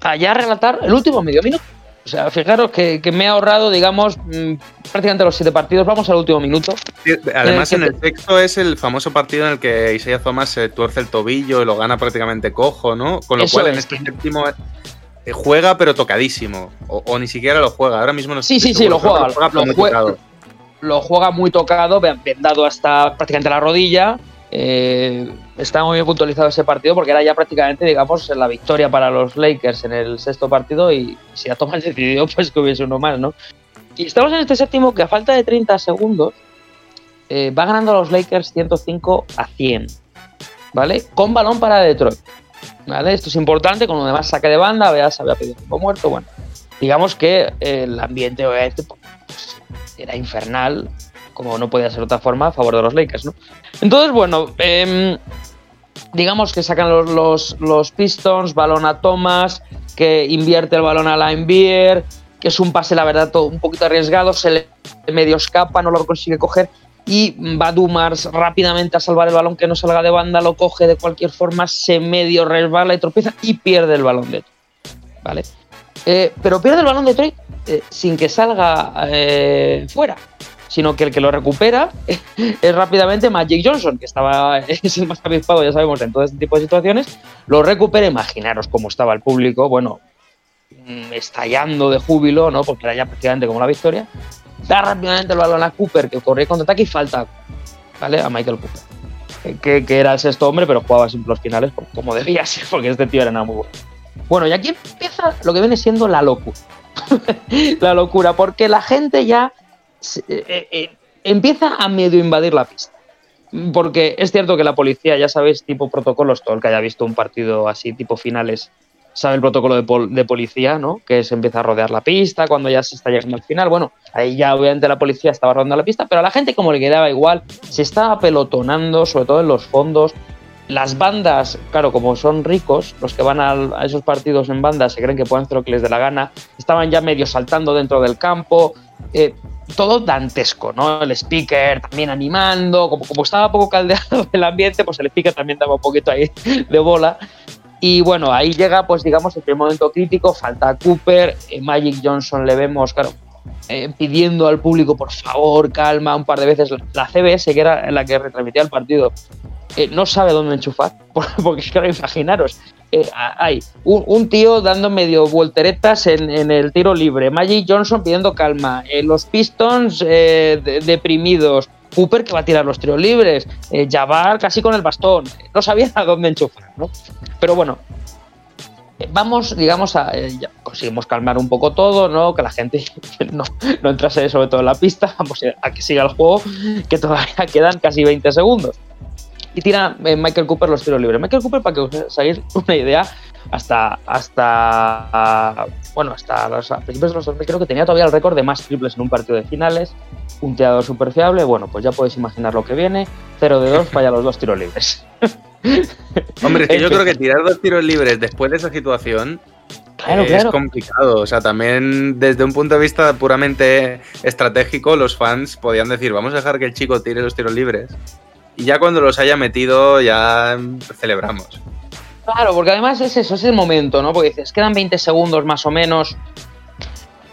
a ya relatar el último medio minuto. O sea, fijaros que, que me he ahorrado, digamos, mm, prácticamente los siete partidos. Vamos al último minuto. Sí, Además, Eh, en el sexto es el famoso partido en el que Isaiah Thomas se tuerce el tobillo y lo gana prácticamente cojo, ¿no? Con lo Eso cual, en es. este séptimo eh, juega, pero tocadísimo. O, o ni siquiera lo juega. Ahora mismo no Sí, sí, sí, lo juega, lo muy jue- tocado. Lo juega muy tocado, ve- vendado hasta prácticamente la rodilla. Eh, está muy bien puntualizado ese partido porque era ya prácticamente, digamos, la victoria para los Lakers en el sexto partido y si a Thomas decidió, pues que hubiese uno más, ¿no? Y estamos en este séptimo que a falta de 30 segundos eh, va ganando a los Lakers 105 a 100, ¿vale? Con balón para Detroit, ¿vale? Esto es importante, con lo demás saque de banda, veas, había pedido tiempo muerto, bueno. Digamos que el ambiente obviamente pues, era infernal, como no podía ser de otra forma, a favor de los Lakers, ¿no? Entonces, bueno, em, digamos que sacan los, los, los Pistons, balón a Thomas, que invierte el balón a Linebeer, que es un pase, la verdad, todo un poquito arriesgado, se le medio escapa, no lo consigue coger, y va Dumars rápidamente a salvar el balón que no salga de banda, lo coge de cualquier forma, se medio resbala y tropieza y pierde el balón de ¿vale? Eh, pero pierde el balón de Troy eh, sin que salga eh, fuera, sino que el que lo recupera es rápidamente Magic Johnson, que estaba es el más avispado, ya sabemos, en todo este tipo de situaciones. Lo recupera, imaginaros cómo estaba el público, bueno, mm, estallando de júbilo, ¿no? Porque era ya prácticamente como la victoria. Da rápidamente el balón a Cooper, que corría contraataque y falta, ¿vale? A Michael Cooper. eh, Que, que era el sexto hombre, pero jugaba siempre los finales, como debía ser, porque este tío era nada muy bueno. Bueno, y aquí empieza lo que viene siendo la locura. la locura, porque la gente ya se- eh, eh, empieza a medio invadir la pista. Porque es cierto que la policía, ya sabéis, tipo protocolos, todo el que haya visto un partido así, tipo finales, sabe el protocolo de, pol- de policía, ¿no? Que se empieza a rodear la pista cuando ya se está llegando al final. Bueno, ahí ya obviamente la policía estaba rodeando la pista, pero a la gente como le quedaba igual, se estaba pelotonando, sobre todo en los fondos. las bandas, claro, como son ricos, los que van a, esos partidos en bandas se creen que pueden hacer lo que les dé la gana, estaban ya medio saltando dentro del campo, eh, todo dantesco, ¿no? El speaker también animando, como, como estaba poco caldeado el ambiente, pues el speaker también daba un poquito ahí de bola. Y bueno, ahí llega, pues digamos, el primer momento crítico, falta Cooper, eh, Magic Johnson le vemos, claro, eh, pidiendo al público, por favor, calma, un par de veces. La CBS, que era la que retransmitía el partido, eh, no sabe dónde enchufar, porque claro, imaginaros, eh, hay un, tío dando medio volteretas en, el tiro libre, Magic Johnson pidiendo calma, los Pistons de- deprimidos, Cooper que va a tirar los tiros libres, Jabbar casi con el bastón, no sabía a dónde enchufar, ¿no? Pero bueno, vamos, digamos, a, eh, ya conseguimos calmar un poco todo, ¿no? Que la gente no, no entrase sobre todo en la pista, vamos a que siga el juego, que todavía quedan casi 20 segundos. Y tira eh, Michael Cooper los tiros libres. Michael Cooper, para que os hagáis una idea, hasta, hasta bueno, hasta los, a principios de los 2000 creo que tenía todavía el récord de más triples en un partido de finales, un teador súper fiable, bueno, pues ya podéis imaginar lo que viene, 0 de 2 falla los dos tiros libres. Hombre, es que yo creo que tirar dos tiros libres después de esa situación Claro, es claro. complicado. O sea, también desde un punto de vista puramente estratégico, los fans podían decir, vamos a dejar que el chico tire los tiros libres. Y ya cuando los haya metido, ya celebramos. Claro, porque además es eso, es el momento, ¿no? Porque dices, quedan 20 segundos más o menos,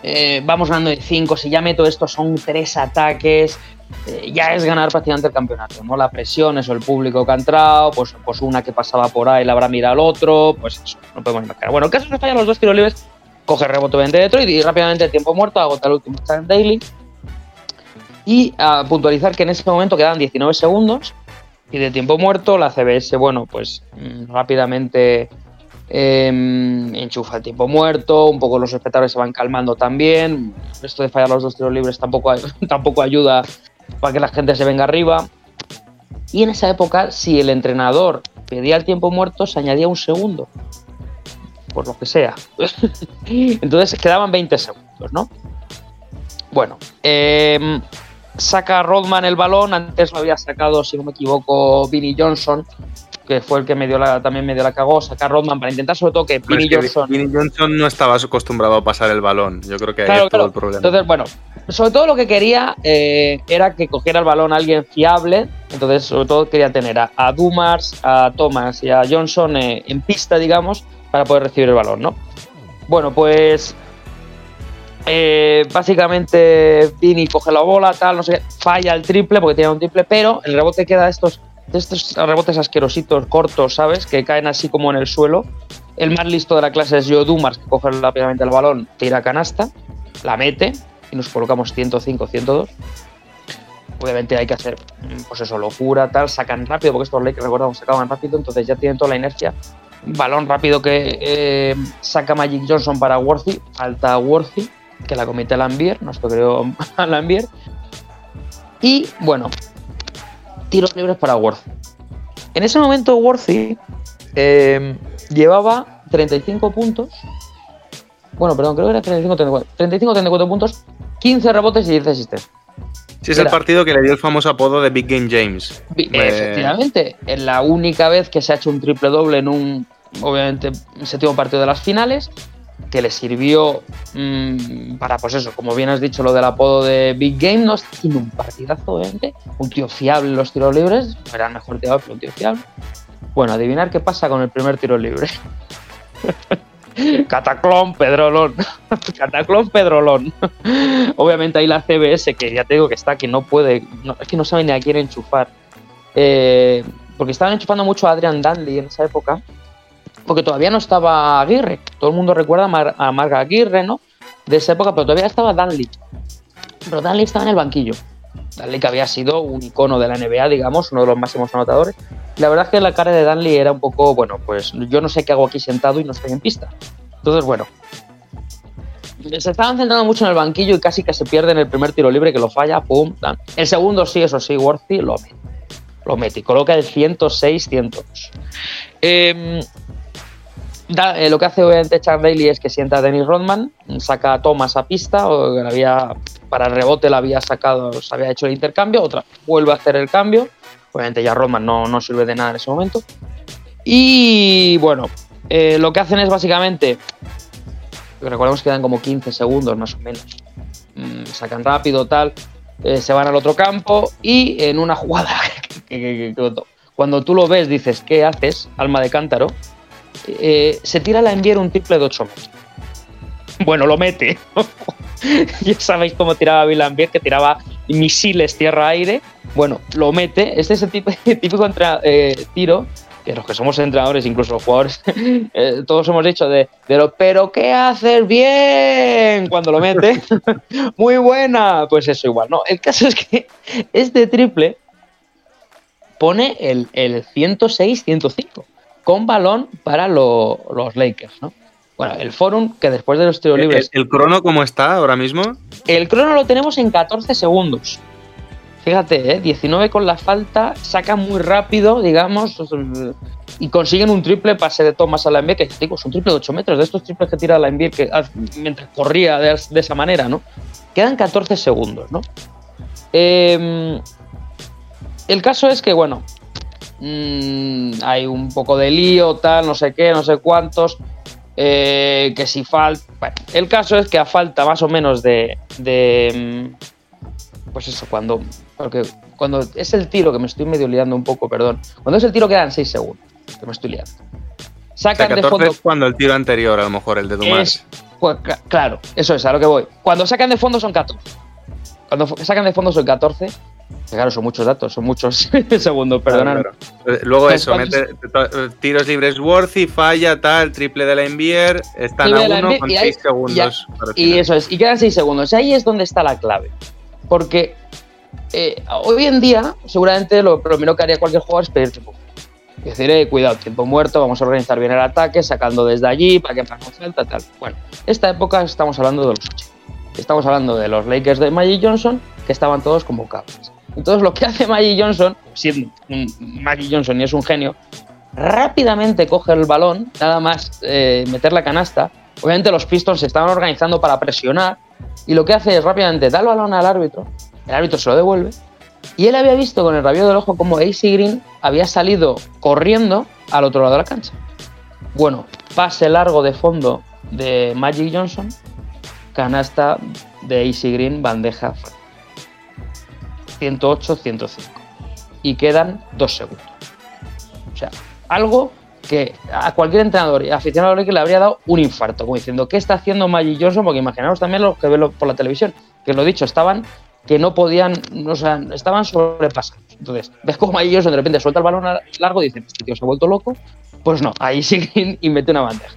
eh, vamos ganando de 5, si ya meto esto son tres ataques, eh, ya es ganar prácticamente el campeonato, ¿no? La presión, eso, el público que ha entrado, pues, pues una que pasaba por ahí la habrá mirado al otro, pues eso, no podemos imaginar. Bueno, el caso es que fallan los dos tiros libres, coge rebote de Detroit y rápidamente el tiempo muerto, agota el último Stan Daily. Y a puntualizar que en ese momento quedan 19 segundos y de tiempo muerto la CBS, bueno, pues mm, rápidamente eh, enchufa el tiempo muerto, un poco los espectadores se van calmando también. Esto de fallar los dos tiros libres tampoco, tampoco ayuda para que la gente se venga arriba. Y en esa época, si el entrenador pedía el tiempo muerto, se añadía un segundo. Por lo que sea. Entonces quedaban 20 segundos, ¿no? Bueno, eh, saca Rodman el balón. Antes lo había sacado, si no me equivoco, Vinnie Johnson, que fue el que me dio la, también me dio la cagó. Saca Rodman para intentar, sobre todo, que es que Johnson. Johnson no estaba acostumbrado a pasar el balón. Yo creo que ahí Claro, es todo el problema. Entonces, bueno, sobre todo lo que quería eh, era que cogiera el balón alguien fiable. Entonces, sobre todo quería tener a, a Dumars, a Thomas y a Johnson eh, en pista, digamos, para poder recibir el balón, ¿no? Bueno, pues eh, básicamente Vini coge la bola, tal, no sé qué, falla el triple porque tiene un triple, pero el rebote queda de estos, de estos rebotes asquerositos, cortos, ¿sabes? Que caen así como en el suelo. El más listo de la clase es Joe Dumars, que coge rápidamente el balón, tira canasta, la mete y nos colocamos 105, 102. Obviamente hay que hacer, pues eso, locura, tal, sacan rápido, porque estos Lakers, recordamos, sacaban rápido, entonces ya tienen toda la inercia. Balón rápido que eh, saca Magic Johnson para Worthy, falta Worthy, que la comete Lambier, nuestro creo Lambier. Y bueno, tiros libres para Worthy. En ese momento Worthy eh, llevaba 35 puntos. Bueno, perdón, creo que era 35 34. 35 34 puntos, 15 rebotes y 10 asistencias. Sí, es el partido que le dio el famoso apodo de Big Game James. Efectivamente, es la única vez que se ha hecho un triple doble en un, obviamente, séptimo partido de las finales, que le sirvió mm, para, pues eso, como bien has dicho, lo del apodo de Big Game, no haciendo un partidazo, obviamente, un tío fiable en los tiros libres, no era el mejor tirador, pero un tío fiable. Bueno, adivinar qué pasa con el primer tiro libre. Cataclón Pedrolón. Cataclón Pedrolón. Obviamente ahí la CBS, que ya te digo que está, que no puede, es que no sabe ni a quién enchufar. Eh, porque estaban enchufando mucho a Adrian Danley en esa época, porque todavía no estaba Aguirre. Todo el mundo recuerda a, Mar- Marga Aguirre, ¿no? De esa época, pero todavía estaba Danley. Pero Danley estaba en el banquillo. Danley que había sido un icono de la NBA, digamos, uno de los máximos anotadores. La verdad es que la cara de Danley era un poco, bueno, pues yo no sé qué hago aquí sentado y no estoy en pista. Entonces, bueno, se estaban centrando mucho en el banquillo y casi que se pierden el primer tiro libre que lo falla, pum, tan. El segundo sí, eso sí, Worthy lo mete. Lo mete y coloca el 106-102. Eh, eh, lo que hace obviamente Chuck Daly es que sienta a Dennis Rodman, saca a Thomas a pista, o que había, para el rebote le había sacado, se había hecho el intercambio, otra vuelve a hacer el cambio, Obviamente ya Rodman no, no sirve de nada en ese momento. Y bueno, eh, lo que hacen es básicamente, recordemos que dan como 15 segundos más o menos, Mm, sacan rápido, tal, eh, se van al otro campo y en una jugada, cuando tú lo ves dices, ¿qué haces, alma de cántaro? Eh, se tira la enviar un triple de 8 metros. Bueno, lo mete. ya sabéis cómo tiraba Bill Lambier, que tiraba misiles tierra-aire. Bueno, lo mete. Este es el tipo- típico entra- eh, tiro que los que somos entrenadores, incluso los jugadores, eh, todos hemos dicho de, pero ¿qué haces bien? Cuando lo mete, muy buena. Pues eso igual, ¿no? El caso es que este triple pone el, el 106-105 con balón para lo- los Lakers, ¿no? Bueno, el Forum, que después de los tiros ¿El, libres, el crono cómo está ahora mismo? el crono lo tenemos en 14 segundos. Fíjate, ¿eh? 19 con la falta, sacan muy rápido, digamos, y consiguen un triple pase de Thomas a la NBA, que digo, es un triple de 8 metros, de estos triples que tira la NBA que, mientras corría de, de esa manera, ¿no? Quedan 14 segundos, ¿no? Eh, el caso es que, bueno, mm, hay un poco de lío, tal, no sé qué, no sé cuántos. eh, que si falta. Bueno, el caso es que a falta más o menos de. de, mm, pues eso, cuando. Porque cuando es el tiro, que me estoy medio liando un poco, perdón. Cuando es el tiro quedan 6 segundos, que me estoy liando. O sea, Sacan de 14 fondo. es cuando el tiro anterior, a lo mejor, el de Dumas. Es- pues, cla- claro, eso es a lo que voy. Cuando sacan de fondo son 14. Cuando sacan de fondo son 14. Claro, son muchos datos, son muchos segundos, perdonad. Claro, claro. Eh, Luego eso, mete to- tiros libres Worthy, falla, tal, triple de la Envier, están Triple a uno con y ahí- 6 segundos. Y eso es, y quedan 6 segundos. Ahí es donde está la clave. Porque eh, hoy en día, seguramente lo primero que haría cualquier jugador es pedir tiempo. Es decir, eh, cuidado, tiempo muerto, vamos a organizar bien el ataque, sacando desde allí para que no falta, tal. Bueno, esta época estamos hablando de los 80. Estamos hablando de los Lakers de Magic Johnson, que estaban todos convocados. Entonces, lo que hace Magic Johnson, un Magic Johnson y es un genio, rápidamente coge el balón, nada más eh, meter la canasta. Obviamente los Pistons se estaban organizando para presionar y lo que hace es rápidamente dar el balón al árbitro, el árbitro se lo devuelve y él había visto con el rabillo del ojo como AC Green había salido corriendo al otro lado de la cancha. Bueno, pase largo de fondo de Magic Johnson, canasta de AC Green, bandeja 108-105 y quedan dos segundos. O sea, algo que a cualquier entrenador y aficionado Lakers le habría dado un infarto, como diciendo, ¿qué está haciendo Magic? Porque imaginaos también los que ven por la televisión, que lo dicho, estaban que no podían, o sea, estaban sobrepasados. Entonces, ves como Magic Johnson de repente suelta el balón largo y dices, este tío se ha vuelto loco. Pues no, ahí sí y mete una bandeja.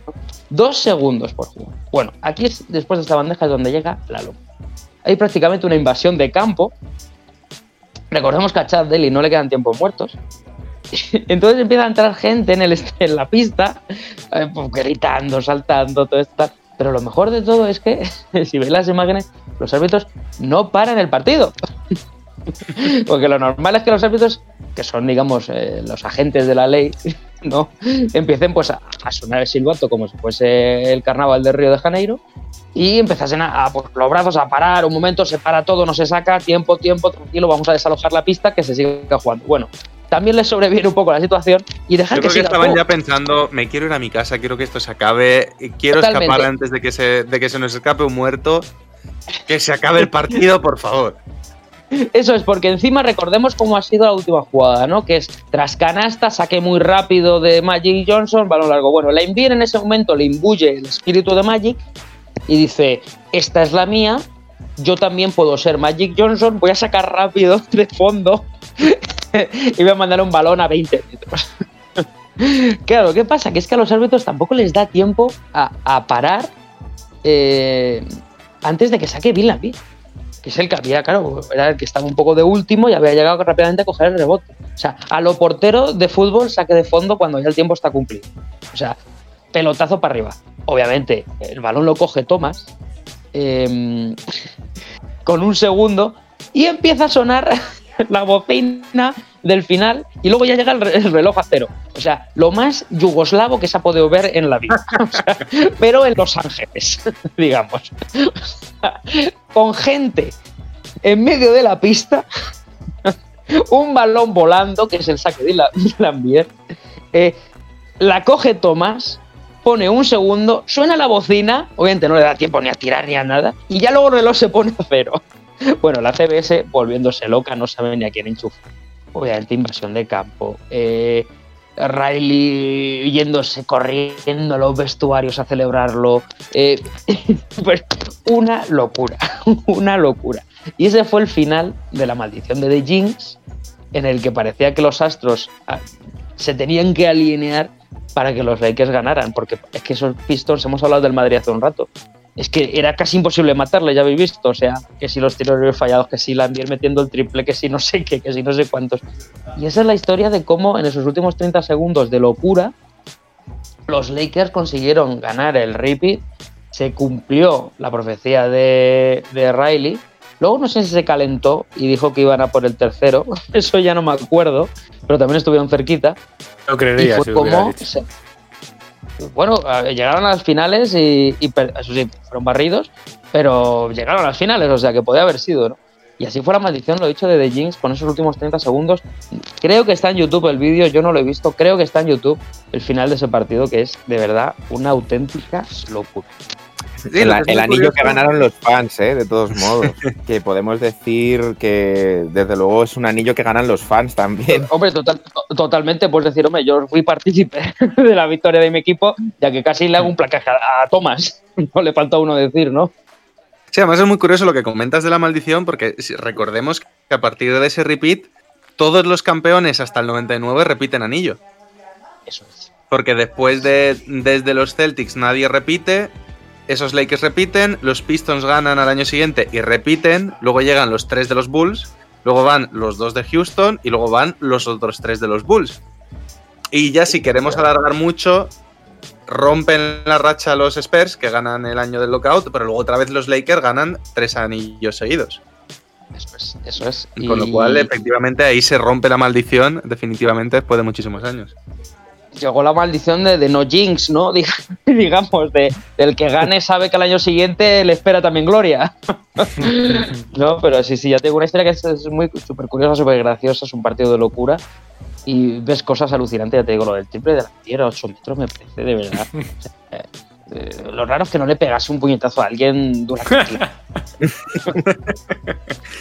Dos segundos por juego. Bueno, aquí es, después de esta bandeja es donde llega la locura. Hay prácticamente una invasión de campo. Recordemos que a Chad Daly no le quedan tiempos muertos. Entonces empieza a entrar gente en, el, en la pista, eh, pues, gritando, saltando, todo esto. Pero lo mejor de todo es que, si veis las imágenes, los árbitros no paran el partido. Porque lo normal es que los árbitros, que son, digamos, eh, los agentes de la ley, ¿no? empiecen pues a sonar el silbato como si fuese el carnaval de Río de Janeiro y empezasen a, a, pues, los brazos a parar, un momento se para todo, no se saca, tiempo, tiempo, tranquilo, vamos a desalojar la pista, que se siga jugando. Bueno, también les sobreviene un poco la situación y dejar Yo que creo que estaban ya pensando, me quiero ir a mi casa, quiero que esto se acabe, quiero Totalmente. escapar antes de que, se, de que se nos escape un muerto, que se acabe el partido, por favor. Eso es, porque encima recordemos cómo ha sido la última jugada, ¿no? Que es tras canasta, saque muy rápido de Magic Johnson, balón largo. Bueno, la envíen en ese momento, le imbuye el espíritu de Magic y dice, esta es la mía, yo también puedo ser Magic Johnson, voy a sacar rápido de fondo y voy a mandar un balón a 20 metros. claro, ¿qué pasa? Que es que a los árbitros tampoco les da tiempo a, a parar eh, antes de que saque Bill Lambier que es el que había, claro, era el que estaba un poco de último y había llegado rápidamente a coger el rebote. O sea, a lo portero de fútbol saque de fondo cuando ya el tiempo está cumplido. O sea, pelotazo para arriba. Obviamente, el balón lo coge Thomas eh, con un segundo y empieza a sonar la bocina del final y luego ya llega el, re- el reloj a cero. O sea, lo más yugoslavo que se ha podido ver en la vida. Pero en Los Ángeles, digamos. Con gente en medio de la pista un balón volando, que es el saque de la- de Lambier. Eh, la coge Tomás, pone un segundo, suena la bocina, obviamente no le da tiempo ni a tirar ni a nada, y ya luego el reloj se pone a cero. Bueno, la CBS volviéndose loca, no sabe ni a quién enchufar. Obviamente invasión de campo. eh, Riley yéndose corriendo a los vestuarios a celebrarlo. eh, pues una locura, una locura. Y ese fue el final de la maldición de The Jinx, en el que parecía que los astros ah, se tenían que alinear para que los Lakers ganaran, porque es que esos Pistons, hemos hablado del Madrid hace un rato, es que era casi imposible matarle, ya habéis visto, o sea, que si los tiros fallados, que si Lambier metiendo el triple, que si no sé qué, que si no sé cuántos. Y esa es la historia de cómo en esos últimos 30 segundos de locura, los Lakers consiguieron ganar el repeat, se cumplió la profecía de, de Riley, luego no sé si se calentó y dijo que iban a por el tercero, eso ya no me acuerdo, pero también estuvieron cerquita. No Y creería fue si lo hubiera como. se- Bueno, llegaron a las finales y, y eso sí, fueron barridos, pero llegaron a las finales, o sea que podía haber sido, ¿no? Y así fue la maldición, lo he dicho, de The Jinx con esos últimos 30 segundos. Creo que está en YouTube el vídeo, yo no lo he visto, creo que está en YouTube el final de ese partido, que es de verdad una auténtica locura. Sí, el, anillo curioso- que ganaron los fans, ¿eh? de todos modos. que podemos decir que desde luego es un anillo que ganan los fans también. Hombre, total- to- totalmente, puedes decir, hombre, yo fui partícipe de la victoria de mi equipo, ya que casi le hago un placaje a, a Thomas. No le falta uno decir, ¿no? Sí, además es muy curioso lo que comentas de la maldición, porque recordemos que a partir de ese repeat, todos los campeones hasta el 99 repiten anillo. Eso es. Porque después de desde los Celtics nadie repite, esos Lakers repiten, los Pistons ganan al año siguiente y repiten, luego llegan los tres de los Bulls, luego van los dos de Houston y luego van los otros tres de los Bulls. Y ya si queremos alargar mucho, rompen la racha los Spurs, que ganan el año del lockout, pero luego otra vez los Lakers ganan tres anillos seguidos. Eso es. Eso es. Con lo Y cual, efectivamente, ahí se rompe la maldición, definitivamente, después de muchísimos años. Llegó la maldición de, de no jinx, ¿no? Diga- Digamos, de, del que gane sabe que al año siguiente le espera también gloria. no, pero sí, sí, ya tengo una historia que es, es muy súper curiosa, súper graciosa, es un partido de locura. Y ves cosas alucinantes, ya te digo, lo del triple de la tierra, 8 metros, me parece de verdad. O sea, eh, eh, lo raro es que no le pegase un puñetazo a alguien durante el.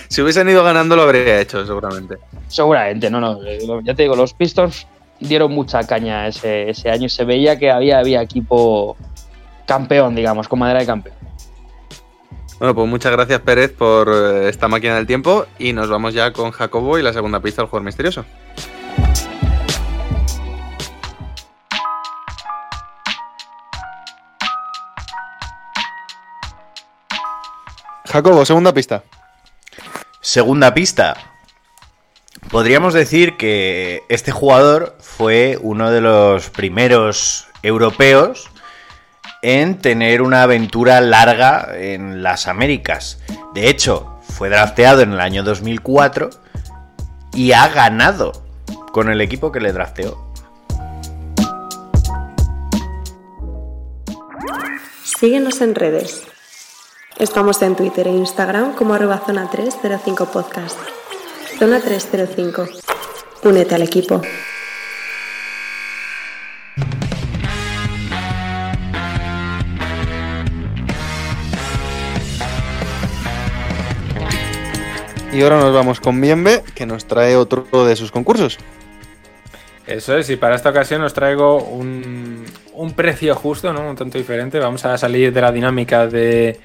Si hubiesen ido ganando, lo habría hecho, seguramente. Seguramente, no, no. Ya te digo, los Pistons dieron mucha caña ese, ese año y se veía que había, había equipo campeón, digamos, con madera de campeón. Bueno, pues muchas gracias, Pérez, por eh, esta máquina del tiempo. Y nos vamos ya con Jacobo y la segunda pista del jugador misterioso. Jacobo, segunda pista. Segunda pista. Podríamos decir que este jugador fue uno de los primeros europeos en tener una aventura larga en las Américas. De hecho, fue drafteado en el año 2004 y ha ganado con el equipo que le drafteó. Síguenos en redes. Estamos en Twitter e Instagram como arroba zona 305 podcast. Zona 305. Únete al equipo. Y ahora nos vamos con Bienve, que nos trae otro de sus concursos. Eso es, y para esta ocasión os traigo un, un precio justo, ¿no? Un tanto diferente. Vamos a salir de la dinámica de,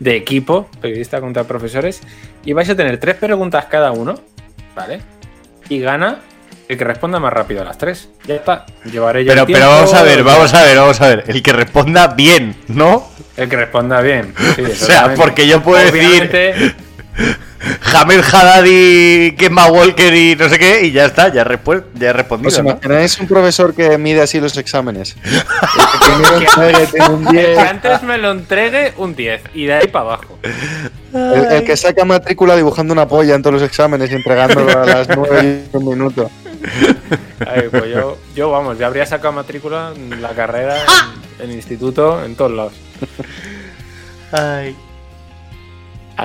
de equipo, periodista contra profesores, y vais a tener tres preguntas cada uno, ¿vale? Y gana el que responda más rápido a las tres. Ya está, llevaré yo Pero, el pero vamos a ver, vamos a ver, vamos a ver. El que responda bien, ¿no? El que responda bien. Sí, O sea, porque yo puedo decir Hamel Haddadi, Kemba Walker y no sé qué, y ya está, ya, ya he respondido. ¿Os ¿no? imagináis un profesor que mide así los exámenes? El que entregue un el 10, que antes me lo entregue, un 10. Y de ahí para abajo. el, el que saca matrícula dibujando una polla en todos los exámenes y entregándolo a las 9 y un minuto. Ay, pues yo, yo, vamos, ya habría sacado matrícula en la carrera, en, en instituto, en todos lados. Ay.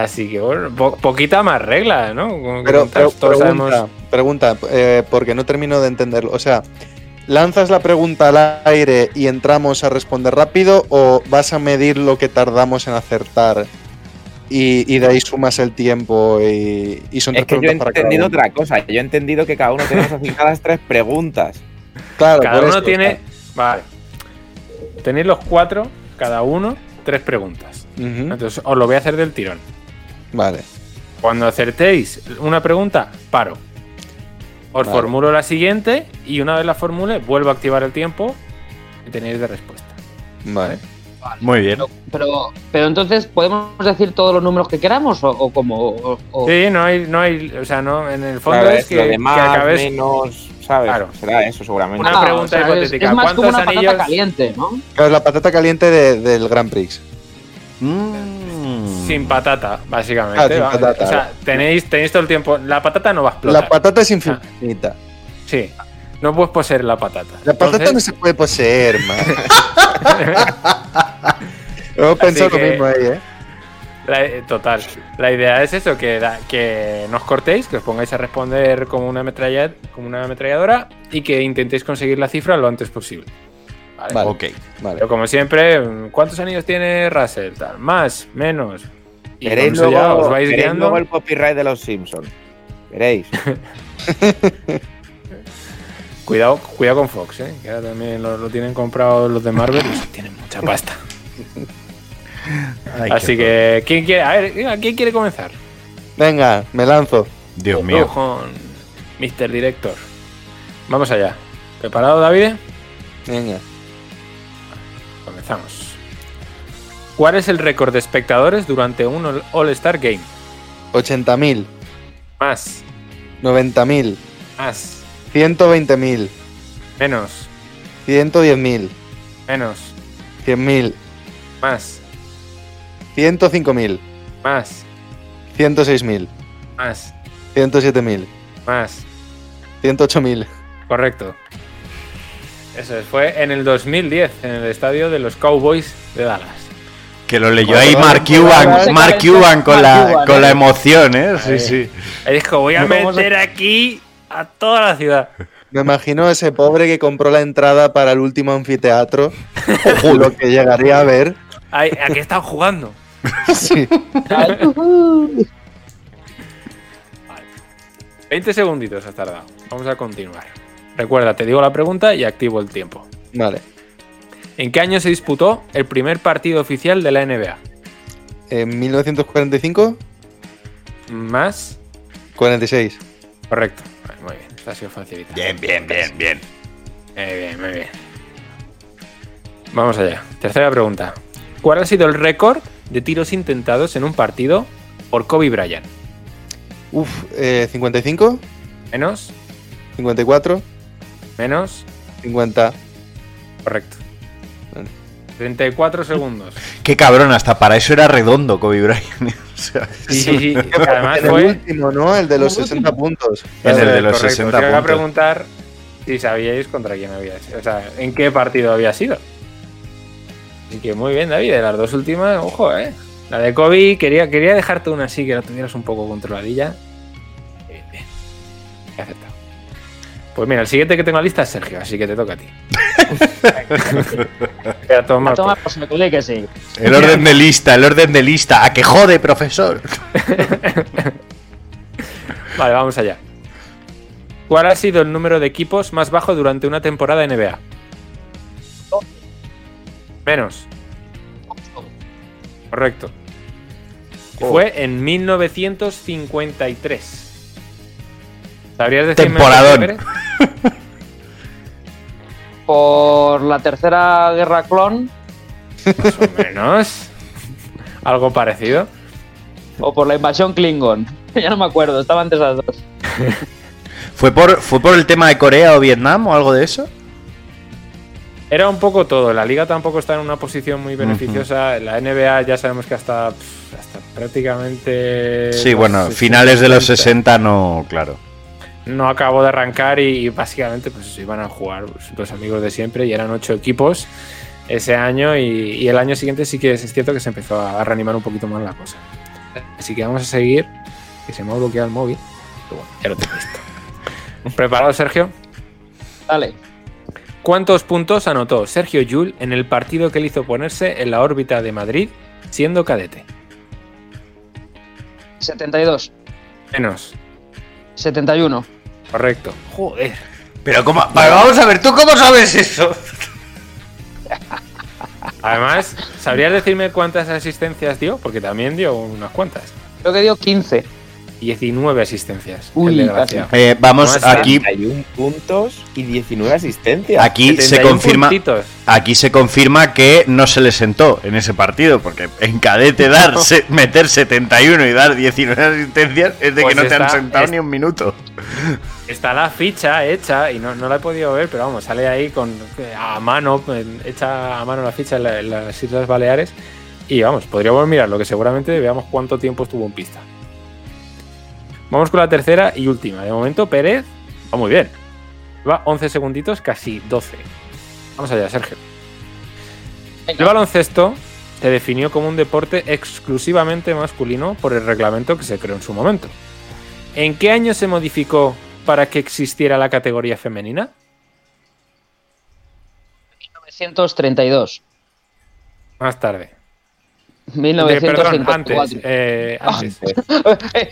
Así que bueno, po- poquita más regla, ¿no? Como Pero, pero todos pregunta, sabemos- pregunta eh, porque no termino de entenderlo. O sea, ¿lanzas la pregunta al aire y entramos a responder rápido o vas a medir lo que tardamos en acertar y, y de ahí sumas el tiempo y, y son Es tres que yo he preguntas para cada entendido otra cosa. Yo he entendido que cada uno tenemos asignadas tres preguntas. Claro, Cada uno tiene. Vale. Tenéis los cuatro, cada uno, tres preguntas. Entonces, os lo voy a hacer del tirón. Vale. Cuando acertéis una pregunta, paro. Os Vale. formulo la siguiente y una vez la formule, vuelvo a activar el tiempo y tenéis de respuesta. Vale. Muy bien. Pero, pero entonces, ¿podemos decir todos los números que queramos o, o como. o- o- Sí, no hay, no hay, o sea, no, en el fondo Claro, es que, lo de que más, acabes menos, ¿sabes? Claro. Será eso seguramente. Una Ah, pregunta o sea, es- hipotética. Es, más como ¿Cuántos una anillos- patata caliente, ¿no? Claro, es la patata caliente de- del Grand Prix. Mm. Sin patata, básicamente. Ah, sin ¿vale? patata, o sea, tenéis, tenéis todo el tiempo. La patata no va a explotar. La patata es infinita. Sí. No puedes poseer la patata. La patata no se puede poseer, man. Hemos pensado que- lo mismo ahí, ¿eh? la- eh, total. La idea es eso, que, da- que no os cortéis, que os pongáis a responder como una, como una ametralladora y que intentéis conseguir la cifra lo antes posible. Vale. Vale. Ok. Vale. Pero como siempre, ¿cuántos anillos tiene Russell? Tal, más, menos. Y Veréis con eso ya luego, os vais guiando. luego el copyright de los Simpsons. Veréis. Cuidado, cuidado con Fox, ¿eh? que ahora también lo, lo tienen comprado los de Marvel y tienen mucha pasta. Ay, Así que, ¿quién quiere? A ver, ¿quién quiere comenzar? Venga, me lanzo. Dios mío. con Mr. Director. Vamos allá. ¿Preparado, David? Venga. Comenzamos. ¿Cuál es el récord de espectadores durante un All- All-Star Game? 80.000, Más, 90.000, más, 120.000, menos, 110.000, menos, 100.000, más, 105.000, más, 106.000, más, 107.000, más. 108.000. Correcto. Eso es, fue en el 2010, en el estadio de los Cowboys de Dallas. Que lo leyó ahí Mark Cuban, Mark Cuban con la, con la ¿eh? emoción, ¿eh? Sí, sí. Ahí dijo, voy a ¿Cómo se- meter aquí a toda la ciudad. Me imagino a ese pobre que compró la entrada para el último anfiteatro. lo que llegaría a ver. Ay, ¿A qué están jugando? Sí. 20 segunditos has tardado. Vamos a continuar. Recuerda, te digo la pregunta y activo el tiempo. Vale. ¿En qué año se disputó el primer partido oficial de la NBA? En 1945, Más. 46. Correcto. Vale, Muy bien. Esta ha sido facilita. Bien, bien, bien, bien. Muy bien, muy bien. Vamos allá. Tercera pregunta. ¿Cuál ha sido el récord de tiros intentados en un partido por Kobe Bryant? Uf, eh, 55, Menos, 54, menos, 50. correcto. Vale. 34 segundos. Qué cabrón, hasta para eso era redondo Kobe Bryant. O sea, Sí, sí, sí. Además el fue último, ¿no? El de los 60 puntos. En el de los Correcto. 60 Os iba a puntos. preguntar si sabíais contra quién había sido. O sea, en qué partido había sido. Así que muy bien, David. De las dos últimas, ojo, eh. La de Kobe, quería, quería dejarte una así, que la tuvieras un poco controladilla. Bien, bien. Pues mira, el siguiente que tengo en la lista es Sergio, así que te toca a ti. Voy a tomar Toma, por- pues me que sí. el orden de lista, el orden de lista. ¿A que jode, profesor? Vale, vamos allá. ¿Cuál ha sido el número de equipos más bajo durante una temporada NBA? Menos. Correcto. Fue en 1953. ¿Sabrías decirme? Temporadón. Por la tercera guerra clon Más o menos. Algo parecido. o por la invasión Klingon. ya no me acuerdo, estaban entre esas dos. ¿Fue por, ¿Fue por el tema de Corea o Vietnam o algo de eso? Era un poco todo. La liga tampoco está en una posición muy beneficiosa. La NBA ya sabemos que hasta, prácticamente. Sí, bueno, 60, finales de los 60 no, claro. No acabó de arrancar y, y básicamente pues iban a jugar pues, los amigos de siempre y eran ocho equipos ese año y, y el año siguiente sí que es cierto que se empezó a reanimar un poquito más la cosa. Así que vamos a seguir. Que se me ha bloqueado el móvil. Pero bueno, ya lo tengo listo. ¿Preparado, Sergio? Dale. ¿Cuántos puntos anotó Sergio Yul en el partido que le hizo ponerse en la órbita de Madrid siendo cadete? 72. Menos. 71. Correcto. Joder. Pero cómo, vamos a ver, ¿tú cómo sabes eso? Además, ¿sabrías decirme cuántas asistencias dio? Porque también dio unas cuantas. Creo que dio 15. 19 asistencias. Uy. Eh, vamos, aquí, 31 puntos y 19 asistencias. aquí se 71 confirma. puntitos. Aquí se confirma que no se le sentó en ese partido, porque en cadete dar, se- meter 71 y dar 19 asistencias es de Pues que no te han sentado es- ni un minuto. Está la ficha hecha y no, no la he podido ver, pero vamos, sale ahí con a mano, hecha a mano la ficha en, la- en las Islas Baleares. Y vamos, podríamos mirarlo, que seguramente veamos cuánto tiempo estuvo en pista. Vamos con la tercera y última. De momento, Pérez va muy bien. Va 11 segunditos, casi 12. Vamos allá, Sergio. El baloncesto se definió como un deporte exclusivamente masculino por el reglamento que se creó en su momento. ¿En qué año se modificó para que existiera la categoría femenina? 1932. Más tarde. Eh, 1954. perdón, antes. eh, antes.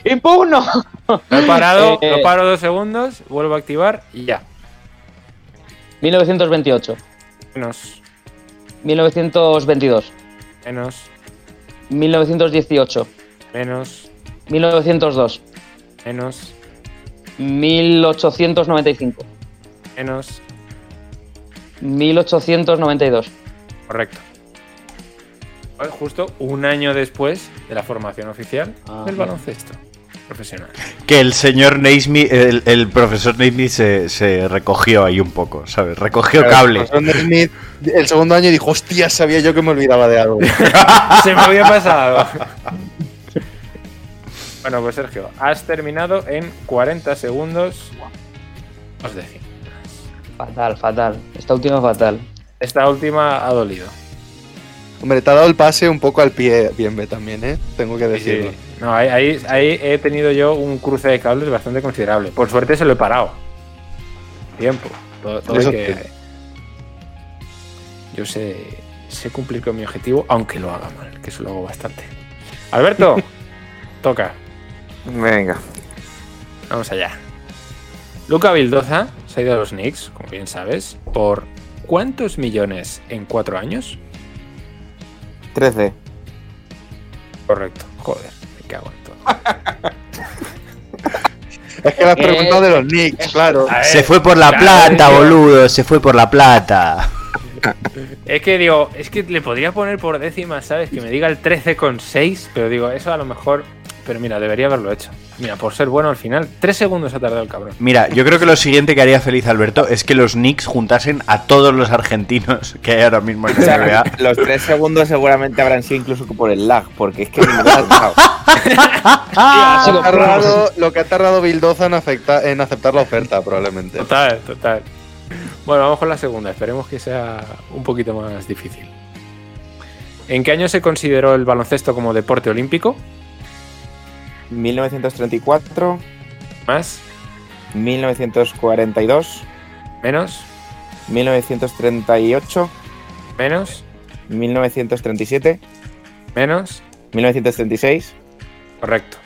¡Impugno! Lo he parado, Eh, lo paro dos segundos, vuelvo a activar y ya. 1928. Menos, 1922. menos, 1918. menos, 1902. menos, 1895. menos. 1892. Correcto. Justo un año después de la formación oficial Ah, del bien. baloncesto profesional. Que el señor Naismith, el, el profesor Naismith se, se recogió ahí un poco, ¿sabes? Recogió cable. El profesor el segundo año dijo, hostia, sabía yo que me olvidaba de algo. Se me había pasado. Bueno, pues Sergio, has terminado en 40 segundos. Os decía. Fatal, fatal. Esta última fatal. Esta última ha dolido. Hombre, te ha dado el pase un poco al pie, bien B también, ¿eh? Tengo que decirlo. sí. No, ahí, ahí, ahí he tenido yo un cruce de cables bastante considerable. Por suerte se lo he parado. Tiempo. Todo, todo Eso hay que-. Yo sé, sé cumplir con mi objetivo, aunque lo haga mal, que eso lo hago bastante. Alberto, toca. Venga. Vamos allá. Luca Vildoza se ha ido a los Knicks, como bien sabes, por ¿cuántos millones en cuatro años? 13. Correcto. Joder, me cago en todo. Es que me has Eh, preguntado de los Knicks, claro. Ver, Se fue por la claro, plata, boludo, se fue por la plata. Es que digo, es que le podría poner por décimas, ¿sabes? Que me diga el 13,6, pero digo, eso a lo mejor. Pero mira, debería haberlo hecho. Mira, por ser bueno al final, tres segundos ha tardado el cabrón. Mira, yo creo que lo siguiente que haría feliz Alberto es que los Knicks juntasen a todos los argentinos que hay ahora mismo en la NBA. los tres segundos seguramente habrán sido incluso por el lag, porque es que Ha tardado- lo que ha tardado Bildoza en, afecta- en aceptar la oferta, probablemente. Total, total. Bueno, vamos con la segunda. Esperemos que sea un poquito más difícil. ¿En qué año se consideró el baloncesto como deporte olímpico? 1934, Más, 1942, menos, 1938, menos, 1937, menos. 1936. Correcto.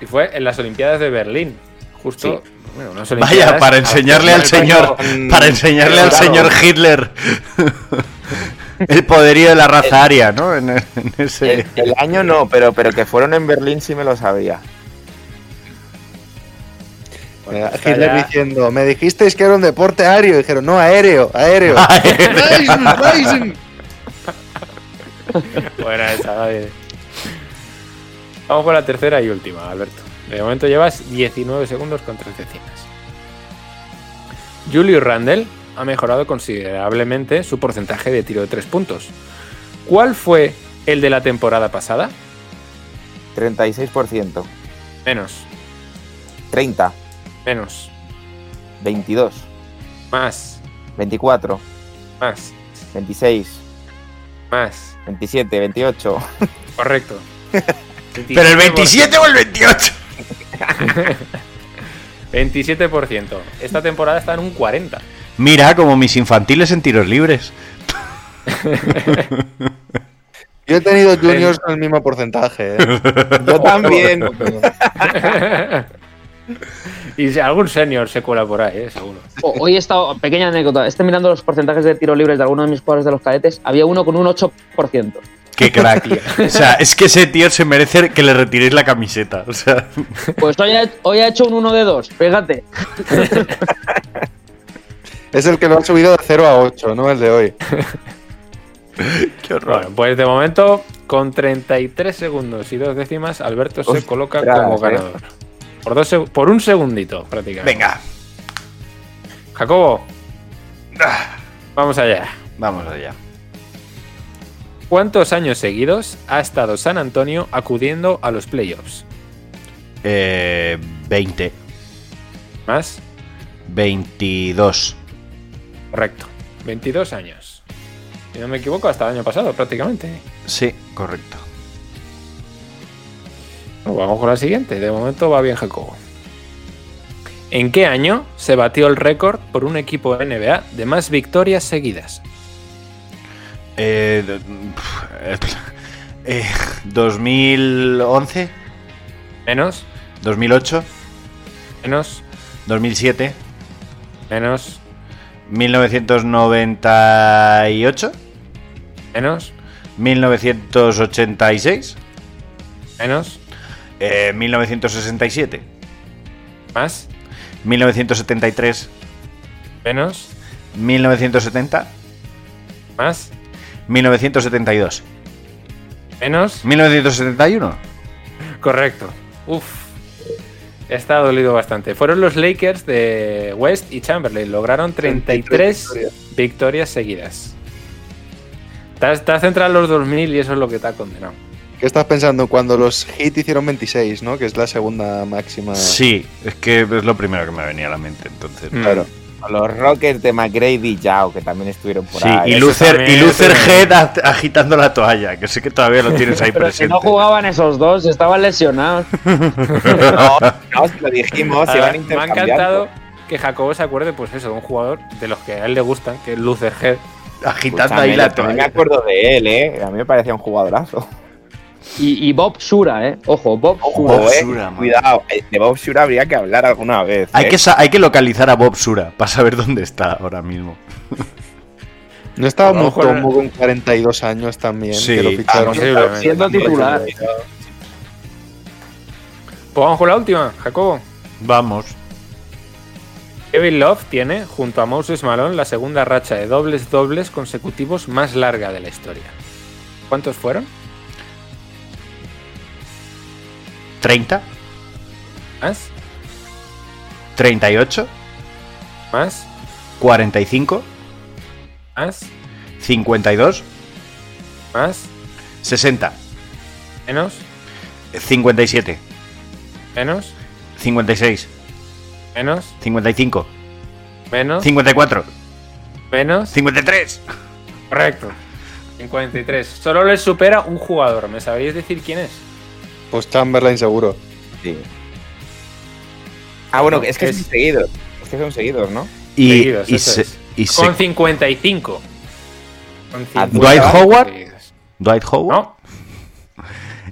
Y fue en las Olimpiadas de Berlín. Justo. Bueno, unas Vaya, para enseñarle al señor, con- para enseñarle al señor Hitler el poderío de la raza aria, ¿no? En, en ese. El, el año no, pero, pero que fueron en Berlín sí me lo sabía. Eh, está Hitler ya- diciendo, me dijisteis que era un deporte aéreo. Y dijeron, no, aéreo, aéreo. Buena esa, David. Vamos con la tercera y última, Alberto. De momento llevas 19 segundos con 3 décimas. Julius Randle ha mejorado considerablemente su porcentaje de tiro de 3 puntos. ¿Cuál fue el de la temporada pasada? 36%, Menos, 30, menos, 22, más, 24, más, 26, más. 27, 28. Correcto. Pero el 27 o el 28. 27%. Esta temporada está en un 40%. Mira, como mis infantiles en tiros libres. Yo he tenido juniors con el mismo porcentaje. ¿eh? Yo también. y si algún senior se cuela por ahí, ¿eh? seguro. O- Hoy he estado, pequeña anécdota, estoy mirando los porcentajes de tiros libres de algunos de mis jugadores de los cadetes. Había uno con un 8%. Qué crack. o sea, es que ese tío se merece que le retiréis la camiseta. O sea, Pues hoy ha, hoy ha hecho un 1 de 2, fíjate. Es el que lo han subido de 0 a 8, no el de hoy. qué horror. Bueno, pues de momento, con 33 segundos y dos décimas, Alberto se coloca como eh. ganador. Por, dos seg- por un segundito, prácticamente. Venga, Jacobo. Vamos allá. vamos allá. ¿Cuántos años seguidos ha estado San Antonio acudiendo a los playoffs? Eh, 20. ¿Más? 22. Correcto. 22 años. Si no me equivoco, hasta el año pasado, prácticamente. Sí, correcto. Bueno, vamos con la siguiente. De momento va bien Jacobo. ¿En qué año se batió el récord por un equipo NBA de más victorias seguidas? Eh, d- pf, eh, 2011, Menos, 2008, menos, 2007, menos, 1998, menos, 1986, menos, eh, 1967, más, 1973, menos, 1970, más, 1972, menos. 1971. Correcto. Uf. Está dolido bastante. Fueron los Lakers de West y Chamberlain. Lograron 33 victorias seguidas. Te has, te has centrado en los 2000 y eso es lo que te ha condenado. ¿Qué estás pensando cuando los Heat hicieron 26, ¿no? Que es la segunda máxima. Sí, es que es lo primero que me venía a la mente, entonces. Mm. Los Rockets de McGrady y Yao, que también estuvieron por Sí, ahí. y Luther, también, y Luther Head ag- agitando la toalla, que sé que todavía lo tienes ahí Pero si presente. no jugaban esos dos, estaban lesionados. No, no, si lo dijimos, se Ahora, van me ha encantado que Jacobo se acuerde, pues eso, de un jugador de los que a él le gustan, que es Luther Head. Agitando Escúchame, ahí la también me toalla. acuerdo de él, ¿eh? A mí me parecía un jugadorazo. Y, y Bob Sura, ¿eh? Ojo, Bob Sura. Bob eh. Sura. Cuidado, eh, de Bob Sura habría que hablar alguna vez. Hay ¿eh? que, hay que localizar a Bob Sura para saber dónde está ahora mismo. ¿No estaba Mutombo con 42 años también? Sí. Que lo ficharon. Ah, posiblemente. Siendo titular. Pues vamos con la última, Jacobo. Vamos. Kevin Love tiene, junto a Moses Malone, la segunda racha de dobles dobles consecutivos más larga de la historia. ¿Cuántos fueron? 30, ¿Más? 38, ¿Más? 45, ¿Más? 52, ¿Más? 60, ¿Menos? 57, ¿Menos? 56, ¿Menos? 55, ¿Menos? 54, ¿Menos? 53. Correcto. 53. Solo les supera un jugador. ¿Me sabríais decir quién es? Pues Chamberlain seguro. Sí. Ah, bueno, es que Es- son seguidos. Es que son seguidos, ¿no? Y, Seguidos, y se- es. y se- Con 55. Con Ah, 50 Dwight Howard. seguidos. Dwight Howard. No,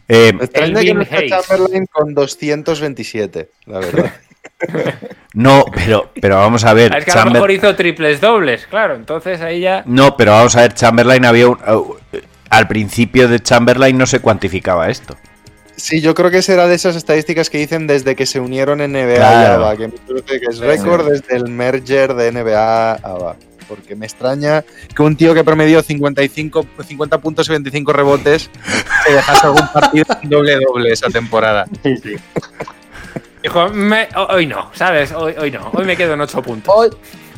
Eh, que Elvin no Hayes. Chamberlain con 227, la verdad. no, pero, pero vamos a ver. es que a lo Chamber- mejor hizo triples dobles, claro. Entonces ahí ya. No, pero vamos a ver, Chamberlain había un... uh, al principio de Chamberlain no se cuantificaba esto. Sí, yo creo que será de esas estadísticas que dicen desde que se unieron NBA y. ABA, que me parece que es récord desde el merger de NBA ABA. Porque me extraña que un tío que promedió 55, 50 puntos y 25 rebotes se dejase algún partido en doble doble esa temporada. Dijo, "Me- ho- hoy no, ¿sabes? Hoy, hoy no. Hoy me quedo en 8 puntos. Hoy,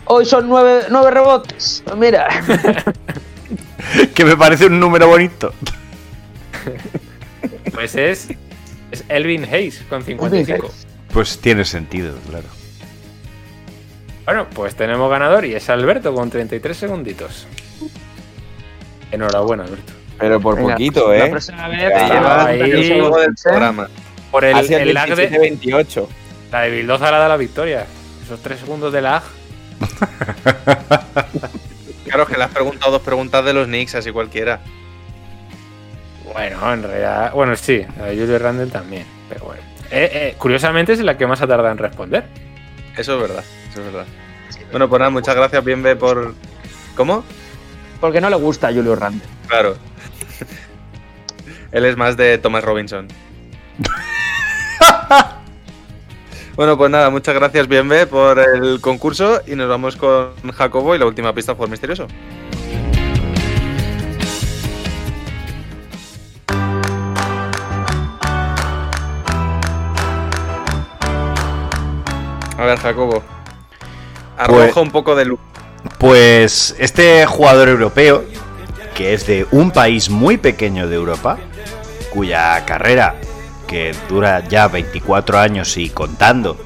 hoy son nueve, nueve rebotes. Mira. que me parece un número bonito. Pues es. Es Elvin Hayes con 55. Pues tiene sentido, claro. Bueno, pues tenemos ganador y es Alberto con 33 segunditos. Enhorabuena, Alberto. Pero por Venga, poquito, La ¿eh? próxima vez. Un Luego del programa. Por el, Hacia el el lag de. 27-28. La de Bildoza la da la victoria. Esos tres segundos de lag. Claro, que le has preguntado dos preguntas de los Knicks, así cualquiera. Bueno, en realidad. Bueno, sí, la de Julio Randle también. Pero bueno. Eh, eh, curiosamente es la que más ha tardado en responder. Eso es verdad, eso es verdad. Bueno, pues nada, muchas gracias, Bienve, por. ¿Cómo? Porque no le gusta a Julio Randle. Claro. Él es más de Thomas Robinson. bueno, pues nada, muchas gracias, Bienve, por el concurso y nos vamos con Jacobo y la última pista por misterioso. Ver, Jacobo. Arroja Pues- un poco de luz. Pues este jugador europeo, que es de un país muy pequeño de Europa, cuya carrera, que dura ya 24 años y contando,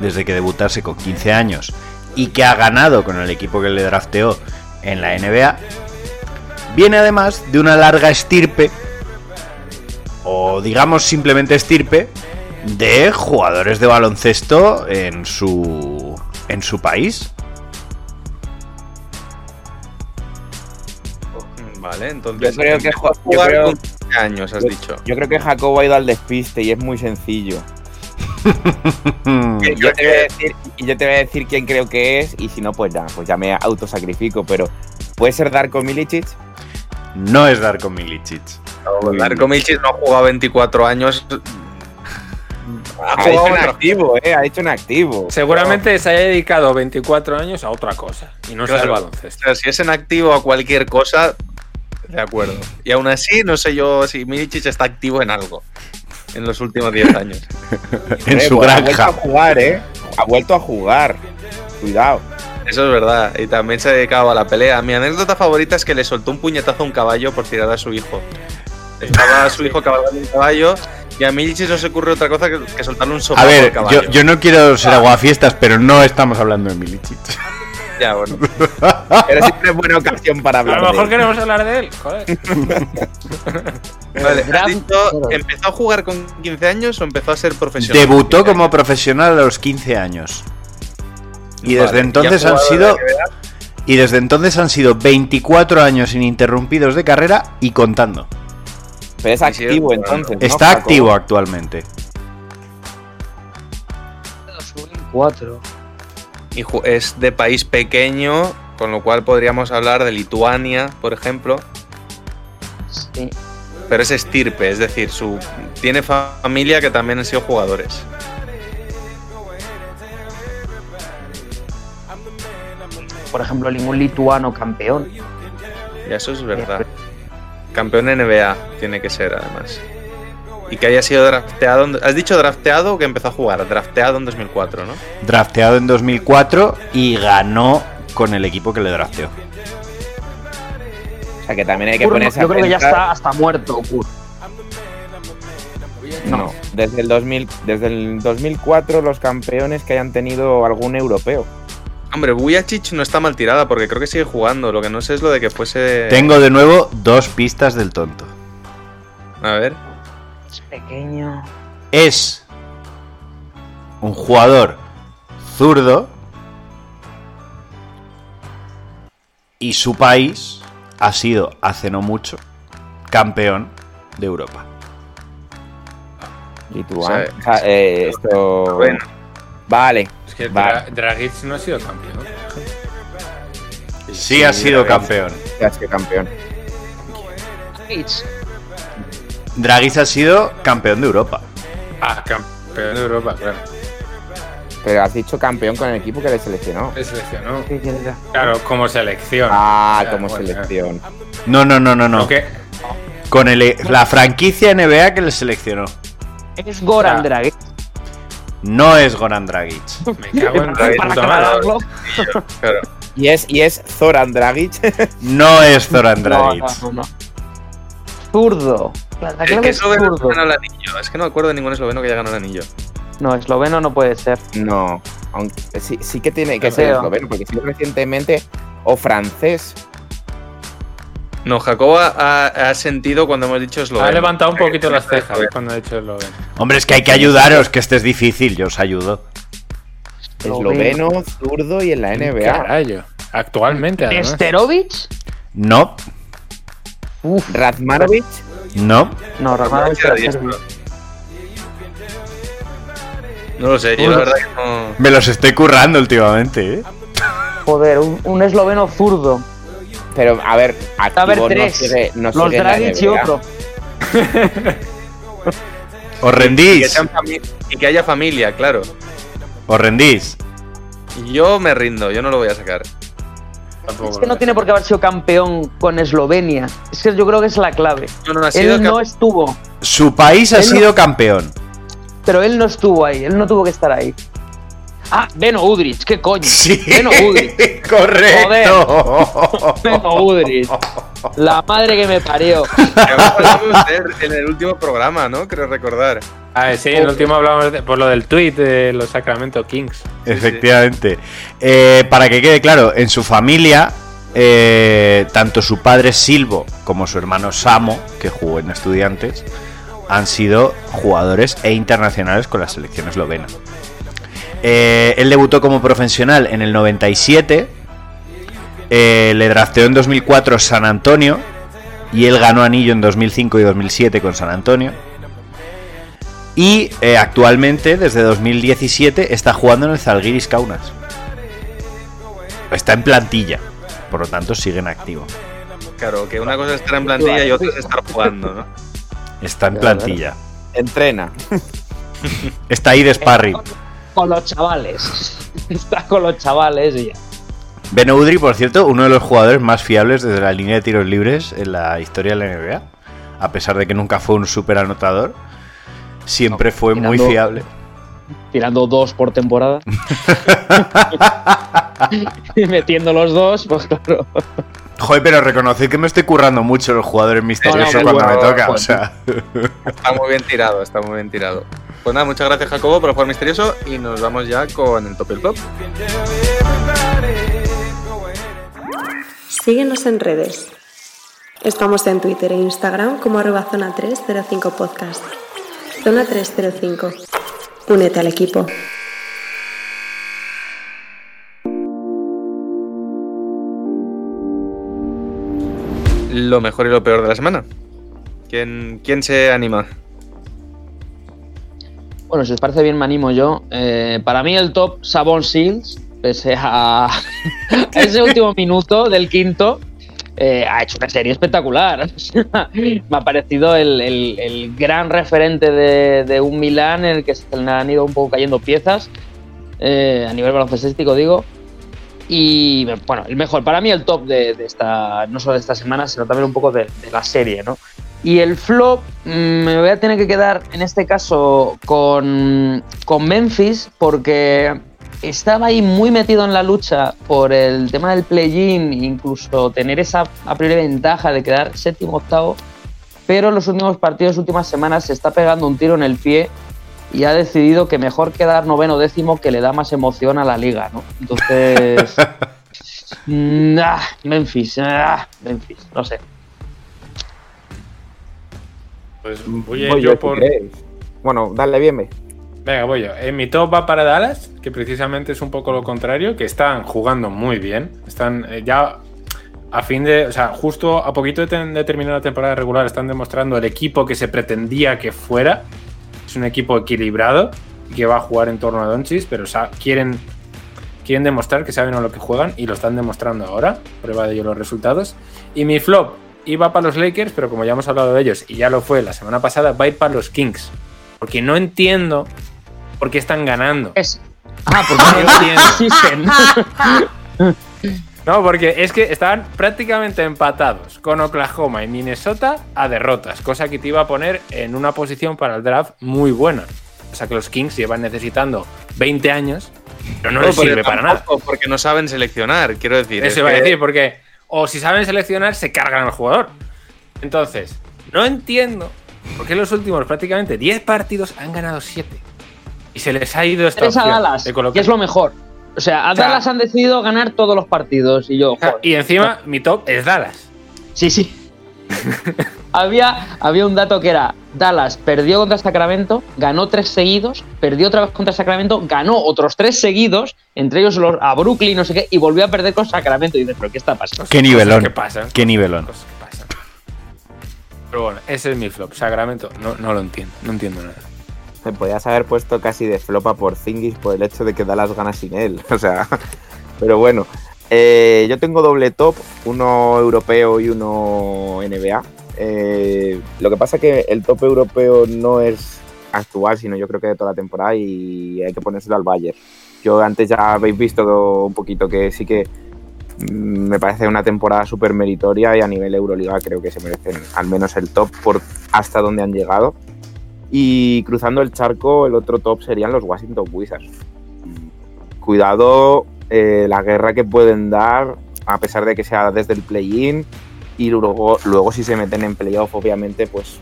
desde que debutase con 15 años, y que ha ganado con el equipo que le drafteó en la NBA, viene además de una larga estirpe, o digamos simplemente estirpe, de jugadores de baloncesto en su, en su país. Vale, entonces. Yo creo que jo- yo jugar creo- con 15 años, has Yo- dicho. Yo creo que Jacobo ha ido al despiste y es muy sencillo. Yo, te voy a decir, y yo te voy a decir quién creo que es y si no, pues ya, pues ya me autosacrifico. Pero ¿puede ser Darko Milicic? No es Darko Milicic. Darko Milicic no ha jugado 24 años. Ha Ha hecho otra- activo, eh, ha hecho en activo. Seguramente se haya dedicado 24 años a otra cosa. Y no sea el Claro. baloncesto. O sea, si es en activo a cualquier cosa, de acuerdo. Y aún así, no sé yo si Milicic está activo en algo en los últimos 10 años. En Eh, su pues Ha vuelto a jugar, eh. Ha vuelto a jugar. Cuidado. Eso es verdad. Y también se ha dedicado a la pelea. Mi anécdota favorita es que le soltó un puñetazo a un caballo por tirar a su hijo. Estaba su hijo cabalgando un caballo y a Milicic no se ocurre otra cosa que, que soltarle un A sopapo al ver, caballo. yo, yo no quiero ser aguafiestas, pero no estamos hablando de Milicic. Ya, bueno. Pero siempre es buena ocasión para A hablar. lo de mejor él. queremos hablar de él. Joder. Vale, ¿has Draft- dicho, ¿empezó a jugar con 15 años o empezó a ser profesional? Debutó como profesional a los 15 años. Y desde entonces ¿y ha han sido y desde entonces han sido 24 años ininterrumpidos de carrera y contando. Pero es activo entonces. ¿no, Está activo actualmente. 2004. Y ju- es de país pequeño, con lo cual podríamos hablar de Lituania, por ejemplo. Sí. Pero es estirpe, es decir, su tiene familia que también han sido jugadores. Por ejemplo, ningún lituano campeón. Y eso es verdad. Campeón NBA tiene que ser, además. Y que haya sido drafteado. en- ¿Has dicho drafteado o que empezó a jugar? Drafteado en 2004, ¿no? Drafteado en 2004 y ganó con el equipo que le drafteó. O sea que también hay que Kur, no, ponerse yo a creo que ya está hasta muerto, Kur. No, desde el 2000, desde el 2004 los campeones que hayan tenido algún europeo. Hombre, Vujacic no está mal tirada porque creo que sigue jugando. Lo que no sé es lo de que fuese. Tengo de nuevo dos pistas del tonto. A ver. Es pequeño. Es un jugador zurdo y su país ha sido hace no mucho campeón de Europa. Lituania. O sea, eh, esto. Bueno. Vale. Es que Vale. Dra- Dragic no ha sido campeón. Sí ha sido campeón. Ya es que campeón. Dragic ha sido campeón de Europa. Ah, campeón de Europa, claro. Pero has dicho campeón con el equipo que le seleccionó. Le seleccionó. Claro, como selección. Ah, como bueno, selección. No, no, no, no, no. Con el, la franquicia NBA que le seleccionó. Es Goran Ah. Dragic. No es Goran Dragic. Me cago en aclararlo. Claro. Y es, y es Zoran Dragic. No es Zoran Dragic. no, no, no. Zurdo. El que que es esloveno zurdo. ganó el anillo. Es que no me acuerdo de ningún esloveno que haya ganado el anillo. No, esloveno no puede ser. no. Aunque sí, sí que tiene que ser esloveno, porque sí recientemente. O francés. No, Jacobo ha, ha sentido cuando hemos dicho esloveno. Ha levantado un poquito las cejas cuando ha dicho esloveno. Hombre, es que hay que ayudaros, que este es difícil, yo os ayudo. Esloveno, zurdo y en la NBA. Carayo. Actualmente, además. ¿Nesterovic? No, Razmanovic. no. No, diestro. serbio. No lo sé, yo la verdad que no. Me los estoy currando últimamente, ¿eh? Joder, un, un esloveno zurdo. Pero, a ver, A activo ver, no tres. sigue, no Los Dragic y otro. ¿Os Y que, rendís? y que haya familia, claro. ¿Os rendís? Yo me rindo, yo no lo voy a sacar. Tampoco Es que no tiene por qué haber sido campeón con Eslovenia. Es que yo creo que es la clave. No, no, ha sido Él no estuvo, Su país ha Él no- sido campeón. pero él no estuvo ahí. Él no tuvo que estar ahí. Ah, Beno Udrich, ¿qué coño? Sí, Beno Udrich. correcto. Beno Udrich. La madre que me parió. que hablamos de él en el último programa, ¿no? Creo recordar. Ah, sí, en el último hablamos de- por lo del tweet de los Sacramento Kings. Efectivamente. Eh, para que quede claro, en su familia, eh, tanto su padre Silvo como su hermano Samo, que jugó en Estudiantes, han sido jugadores e internacionales con la selección eslovena. Eh, él debutó como profesional en el 97, eh, le drafteó en 2004 San Antonio y él ganó anillo en 2005 y 2007 con San Antonio. Y eh, actualmente, desde 2017, está jugando en el Zalgiris Kaunas. Está en plantilla, por lo tanto sigue en activo. Claro, que una cosa es estar en plantilla y otra es estar jugando, ¿no? Está en plantilla. Entrena. Está ahí de sparring. Con los chavales. Está con los chavales y ya. Ben Udry, por cierto, uno de los jugadores más fiables desde la línea de tiros libres en la historia de la NBA. A pesar de que nunca fue un super anotador, siempre fue muy fiable. Tirando dos por temporada. y metiendo los dos, pues claro. Joder, pero reconoced que me estoy currando mucho los jugadores misteriosos cuando bueno, me toca. bueno. O sea, Está muy bien tirado, está muy bien tirado. Pues nada, muchas gracias Jacobo por el juego misterioso y nos vamos ya con el top y el flop. Síguenos en redes. Estamos en Twitter e Instagram como arroba zona 305 podcast. Zona 305. Únete al equipo. Lo mejor y lo peor de la semana. ¿Quién, quién se anima? Bueno, si os parece bien, me animo yo. Eh, para mí, el top Sabon Seals, pese a, ese último minuto del quinto, eh, ha hecho una serie espectacular. Me ha parecido el, el- el gran referente de, de un Milán en el que se han ido un poco cayendo piezas, eh, a nivel baloncestístico, digo. Y bueno, el mejor, para mí el top de, de esta, no solo de esta semana, sino también un poco de, de la serie, ¿no? Y el flop, mm, me voy a tener que quedar en este caso con, con Memphis, porque estaba ahí muy metido en la lucha por el tema del play-in, incluso tener esa a priori ventaja de quedar séptimo octavo, pero en los últimos partidos, últimas semanas, se está pegando un tiro en el pie y ha decidido que mejor quedar noveno décimo que le da más emoción a la liga, ¿no? Entonces. mm, ah, Memphis, ah, Memphis, no sé. Pues voy, Voy yo por. Bueno, dale bien, ve. Venga, voy yo. En mi top va para Dallas, que precisamente es un poco lo contrario, que están jugando muy bien. Están eh, ya a fin de. O sea, justo a poquito de, terminar la temporada regular, están demostrando el equipo que se pretendía que fuera. Es un equipo equilibrado y que va a jugar en torno a Doncic, pero quieren, quieren demostrar que saben a lo que juegan y lo están demostrando ahora. Prueba de ello los resultados. Y mi flop iba para los Lakers, pero como ya hemos hablado de ellos y ya lo fue la semana pasada, va a ir para los Kings. Porque no entiendo por qué están ganando. Es. Ah, porque No entiendo. No, porque es que estaban prácticamente empatados con Oklahoma y Minnesota a derrotas, cosa que te iba a poner en una posición para el draft muy buena. O sea que los Kings llevan necesitando 20 años, pero no les sirve para nada. Porque no saben seleccionar, quiero decir. Eso es iba a decir, porque o si saben seleccionar, se cargan al jugador. Entonces, no entiendo por qué en los últimos prácticamente 10 partidos han ganado 7. Y se les ha ido esta Tres a Dallas, de colocar- que es lo mejor. O sea, a O sea, Dallas han decidido ganar todos los partidos y yo, joder. Y encima, mi top es Dallas. Sí, sí. había, había un dato que era Dallas perdió contra Sacramento, ganó tres seguidos, perdió otra vez contra Sacramento, ganó otros tres seguidos, entre ellos los, a Brooklyn, no sé qué, y volvió a perder con Sacramento. Y dices, ¿pero qué está pasando? Qué nivelón. ¿Qué pasa? Qué nivelón. Pero bueno, ese es mi flop. Sacramento, no, no lo entiendo. No entiendo nada. Me podías haber puesto casi de flopa por Zingis por el hecho de que Dallas gana sin él. O sea, pero bueno. Eh, yo tengo doble top, uno europeo y uno NBA. Eh, lo que pasa es que el top europeo no es actual, sino yo creo que de toda la temporada y hay que ponérselo al Bayern. Yo antes ya habéis visto un poquito que sí que mm, me parece una temporada súper meritoria y a nivel Euroliga creo que se merecen al menos el top por hasta donde han llegado. Y cruzando el charco, el otro top serían los Washington Wizards. Cuidado eh, la guerra que pueden dar, a pesar de que sea desde el play-in. Y luego, luego si se meten en playoff, obviamente, pues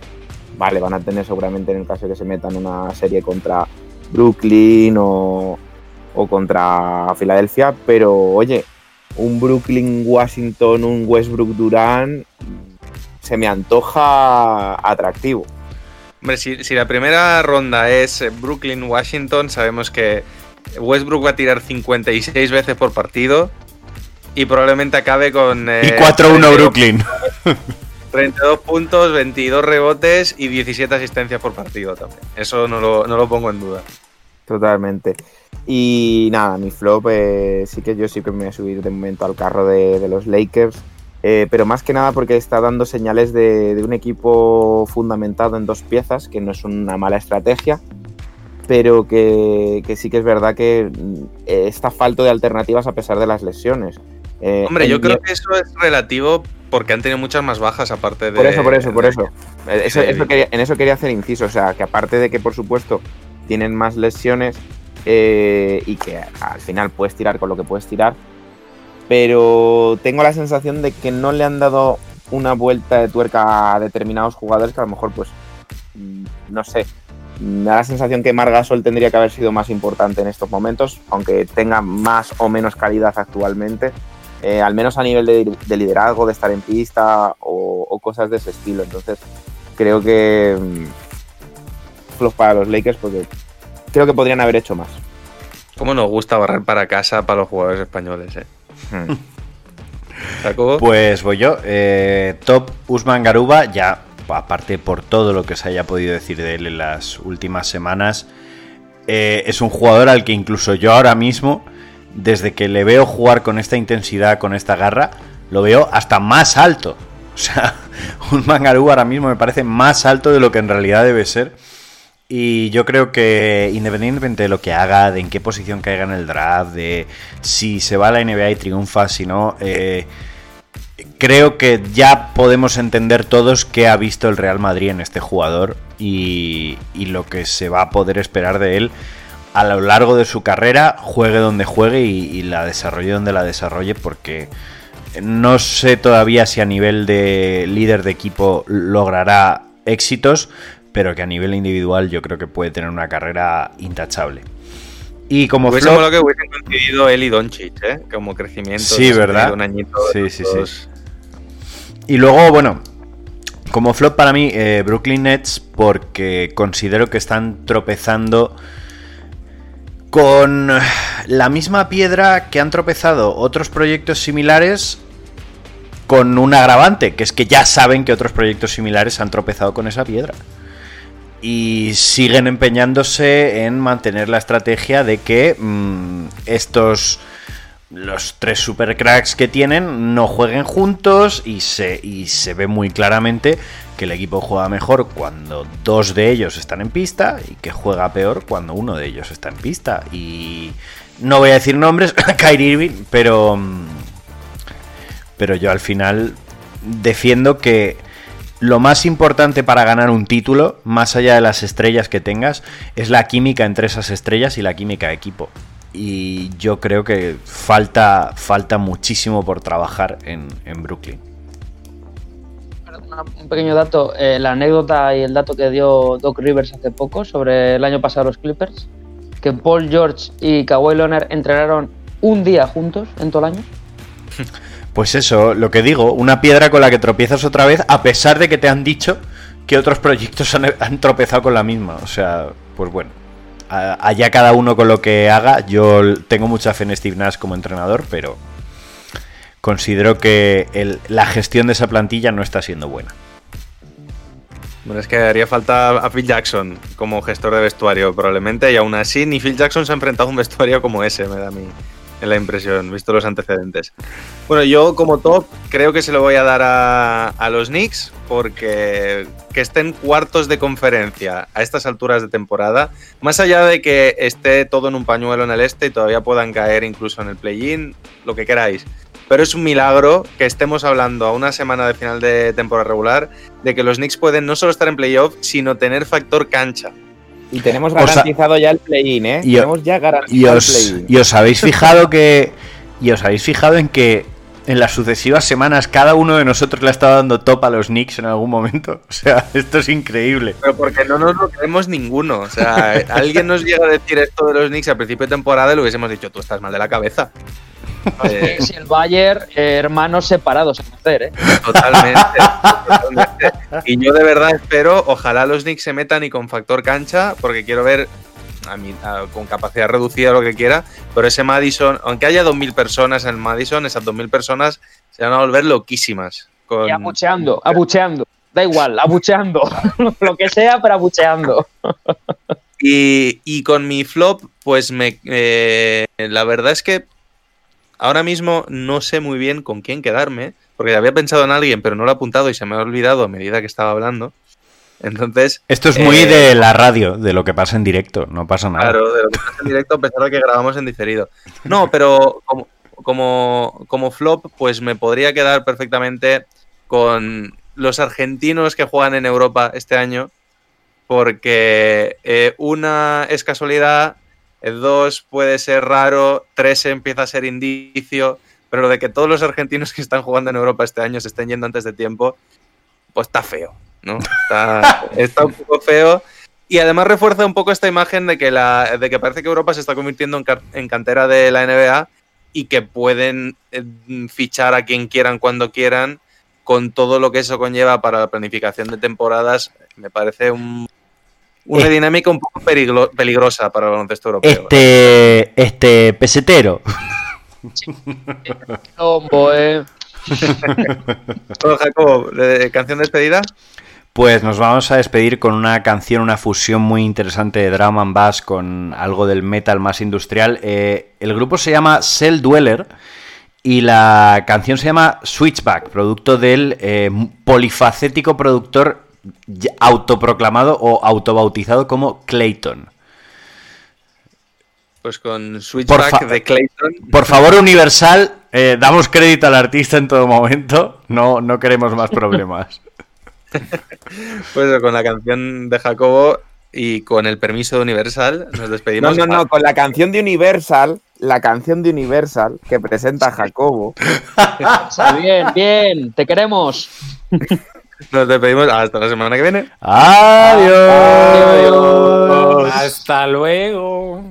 vale, van a tener seguramente en el caso de que se metan una serie contra Brooklyn o, o contra Filadelfia. Pero oye, un Brooklyn-Washington, un Westbrook-Durán, se me antoja atractivo. Hombre, si, si la primera ronda es Brooklyn-Washington, sabemos que Westbrook va a tirar 56 veces por partido y probablemente acabe con... Y eh, 4-1 32 Brooklyn. 32 puntos, 22 rebotes y 17 asistencias por partido también. Eso no lo, no lo pongo en duda. Totalmente. Y nada, mi flop, eh, sí que yo sí que me voy a subir de momento al carro de, de los Lakers. eh, pero más que nada porque está dando señales de, de un equipo fundamentado en dos piezas, que no es una mala estrategia, pero que, que sí que es verdad que mm, eh, está falto de alternativas a pesar de las lesiones. Eh, Hombre, yo creo que eso es relativo porque han tenido muchas más bajas aparte de... Por eso, por eso, por eso. Eso- de- eso quería- en eso quería hacer inciso. O sea, que aparte de que, por supuesto, tienen más lesiones eh, y que al final puedes tirar con lo que puedes tirar, pero tengo la sensación de que no le han dado una vuelta de tuerca a determinados jugadores que a lo mejor, pues, mm, no sé. Me da la sensación que Margasol tendría que haber sido más importante en estos momentos, aunque tenga más o menos calidad actualmente. Eh, al menos a nivel de, de liderazgo, de estar en pista o, o cosas de ese estilo. Entonces, creo que mm, flop para los Lakers porque creo que podrían haber hecho más. ¿Cómo nos gusta barrer para casa para los jugadores españoles, eh? Hmm. Jacobo. Pues voy yo. Eh, top Usman Garuba, ya aparte por todo lo que se haya podido decir de él en las últimas semanas, eh, es un jugador al que incluso yo ahora mismo, desde que le veo jugar con esta intensidad, con esta garra, lo veo hasta más alto. O sea, Usman Garuba ahora mismo me parece más alto de lo que en realidad debe ser. Y yo creo que independientemente de lo que haga, de en qué posición caiga en el draft, de si se va a la NBA y triunfa, si no, eh, creo que ya podemos entender todos qué ha visto el Real Madrid en este jugador y, y lo que se va a poder esperar de él a lo largo de su carrera, juegue donde juegue y, y la desarrolle donde la desarrolle, porque no sé todavía si a nivel de líder de equipo logrará éxitos, pero que a nivel individual yo creo que puede tener una carrera intachable. Y como Hubiese molado que hubiesen coincidido él y Doncic, ¿eh? Como crecimiento. Sí, ¿verdad? Un añito. Sí, sí, sí. Y luego, bueno, como flop para mí, eh, Brooklyn Nets, porque considero que están tropezando con la misma piedra que han tropezado otros proyectos similares con un agravante, que es que ya saben que otros proyectos similares han tropezado con esa piedra. Y siguen empeñándose en mantener la estrategia de que mm, estos los tres super cracks que tienen no jueguen juntos y se, y se ve muy claramente que el equipo juega mejor cuando dos de ellos están en pista y que juega peor cuando uno de ellos está en pista. Y no voy a decir nombres, Kyrie Irving, pero, mm, pero yo al final defiendo que lo más importante para ganar un título, más allá de las estrellas que tengas, es la química entre esas estrellas y la química de equipo. Y yo creo que falta, falta muchísimo por trabajar en, en Brooklyn. Un pequeño dato, eh, la anécdota y el dato que dio Doc Rivers hace poco sobre el año pasado los Clippers, que Paul George y Kawhi Leonard entrenaron un día juntos en todo el año. Pues eso, lo que digo, una piedra con la que tropiezas otra vez, a pesar de que te han dicho que otros proyectos han, han tropezado con la misma. O sea, pues bueno, allá cada uno con lo que haga. Yo tengo mucha fe en Steve Nash como entrenador, pero considero que la gestión de esa plantilla no está siendo buena. Bueno, es que haría falta a Phil Jackson como gestor de vestuario, probablemente, y aún así ni Phil Jackson se ha enfrentado a un vestuario como ese, me da a mí la impresión, visto los antecedentes. Bueno, yo como top creo que se lo voy a dar a los Knicks, porque que estén cuartos de conferencia a estas alturas de temporada, más allá de que esté todo en un pañuelo en el este y todavía puedan caer incluso en el play-in, lo que queráis. Pero es un milagro que estemos hablando a una semana de final de temporada regular de que los Knicks pueden no solo estar en playoff, sino tener factor cancha. Y tenemos O sea- garantizado ya el play-in, ¿eh? Y, tenemos ya y garantizado os, el play-in. y os habéis fijado que. Y os habéis fijado en que en las sucesivas semanas cada uno de nosotros le ha estado dando top a los Knicks en algún momento. O sea, esto es increíble. Pero porque no nos lo creemos ninguno. O sea, alguien nos llega a decir esto de los Knicks al principio de temporada y le hubiésemos dicho, tú estás mal de la cabeza. Eh, Si el Bayern, eh, hermanos separados en hacer, ¿eh? Totalmente, totalmente. Y yo de verdad espero, ojalá los Knicks se metan y con factor cancha, porque quiero ver a mí, a- con capacidad reducida lo que quiera, pero ese Madison, aunque haya 2.000 personas en el Madison, esas 2.000 personas se van a volver loquísimas. Con... Y abucheando, abucheando. Da igual, abucheando. Lo que sea, pero abucheando. Y, y con mi flop, pues me, eh, la verdad es que ahora mismo no sé muy bien con quién quedarme, porque había pensado en alguien, pero no lo he apuntado y se me ha olvidado a medida que estaba hablando. Entonces, Esto es muy eh, de la radio, de lo que pasa en directo. No pasa nada. Claro, de lo que pasa en directo, a pesar de que grabamos en diferido. No, pero como, como, como flop, pues me podría quedar perfectamente con los argentinos que juegan en Europa este año, porque eh, una es casualidad, eh, dos puede ser raro, tres empieza a ser indicio, pero lo de que todos los argentinos que están jugando en Europa este año se estén yendo antes de tiempo, pues está feo, ¿no? Está, está un poco feo. Y además refuerza un poco esta imagen de que, la, de que parece que Europa se está convirtiendo en, en cantera de la NBA y que pueden eh, fichar a quien quieran cuando quieran con todo lo que eso conlleva para la planificación de temporadas. Me parece un- una Eh. dinámica un poco peligrosa para el baloncesto europeo. Este. Este. Pesetero. Hombo, eh. Bueno, Jacobo, ¿de- ¿canción de despedida? Pues nos vamos a despedir con una canción, una fusión muy interesante de drum and bass con algo del metal más industrial. Eh, el grupo se llama Cell Dweller y la canción se llama Switchback, producto del eh, polifacético productor autoproclamado o autobautizado como Clayton. Pues con Switchback de Clayton. Por favor, Universal, eh, damos crédito al artista en todo momento. No, no queremos más problemas. Pues con la canción de Jacobo y con el permiso de Universal nos No, despedimos. no, no, con la canción de Universal, la canción de Universal que presenta Jacobo. Bien, bien. Te queremos. Nos despedimos hasta la semana que viene. Adiós. Hasta luego.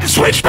to switch.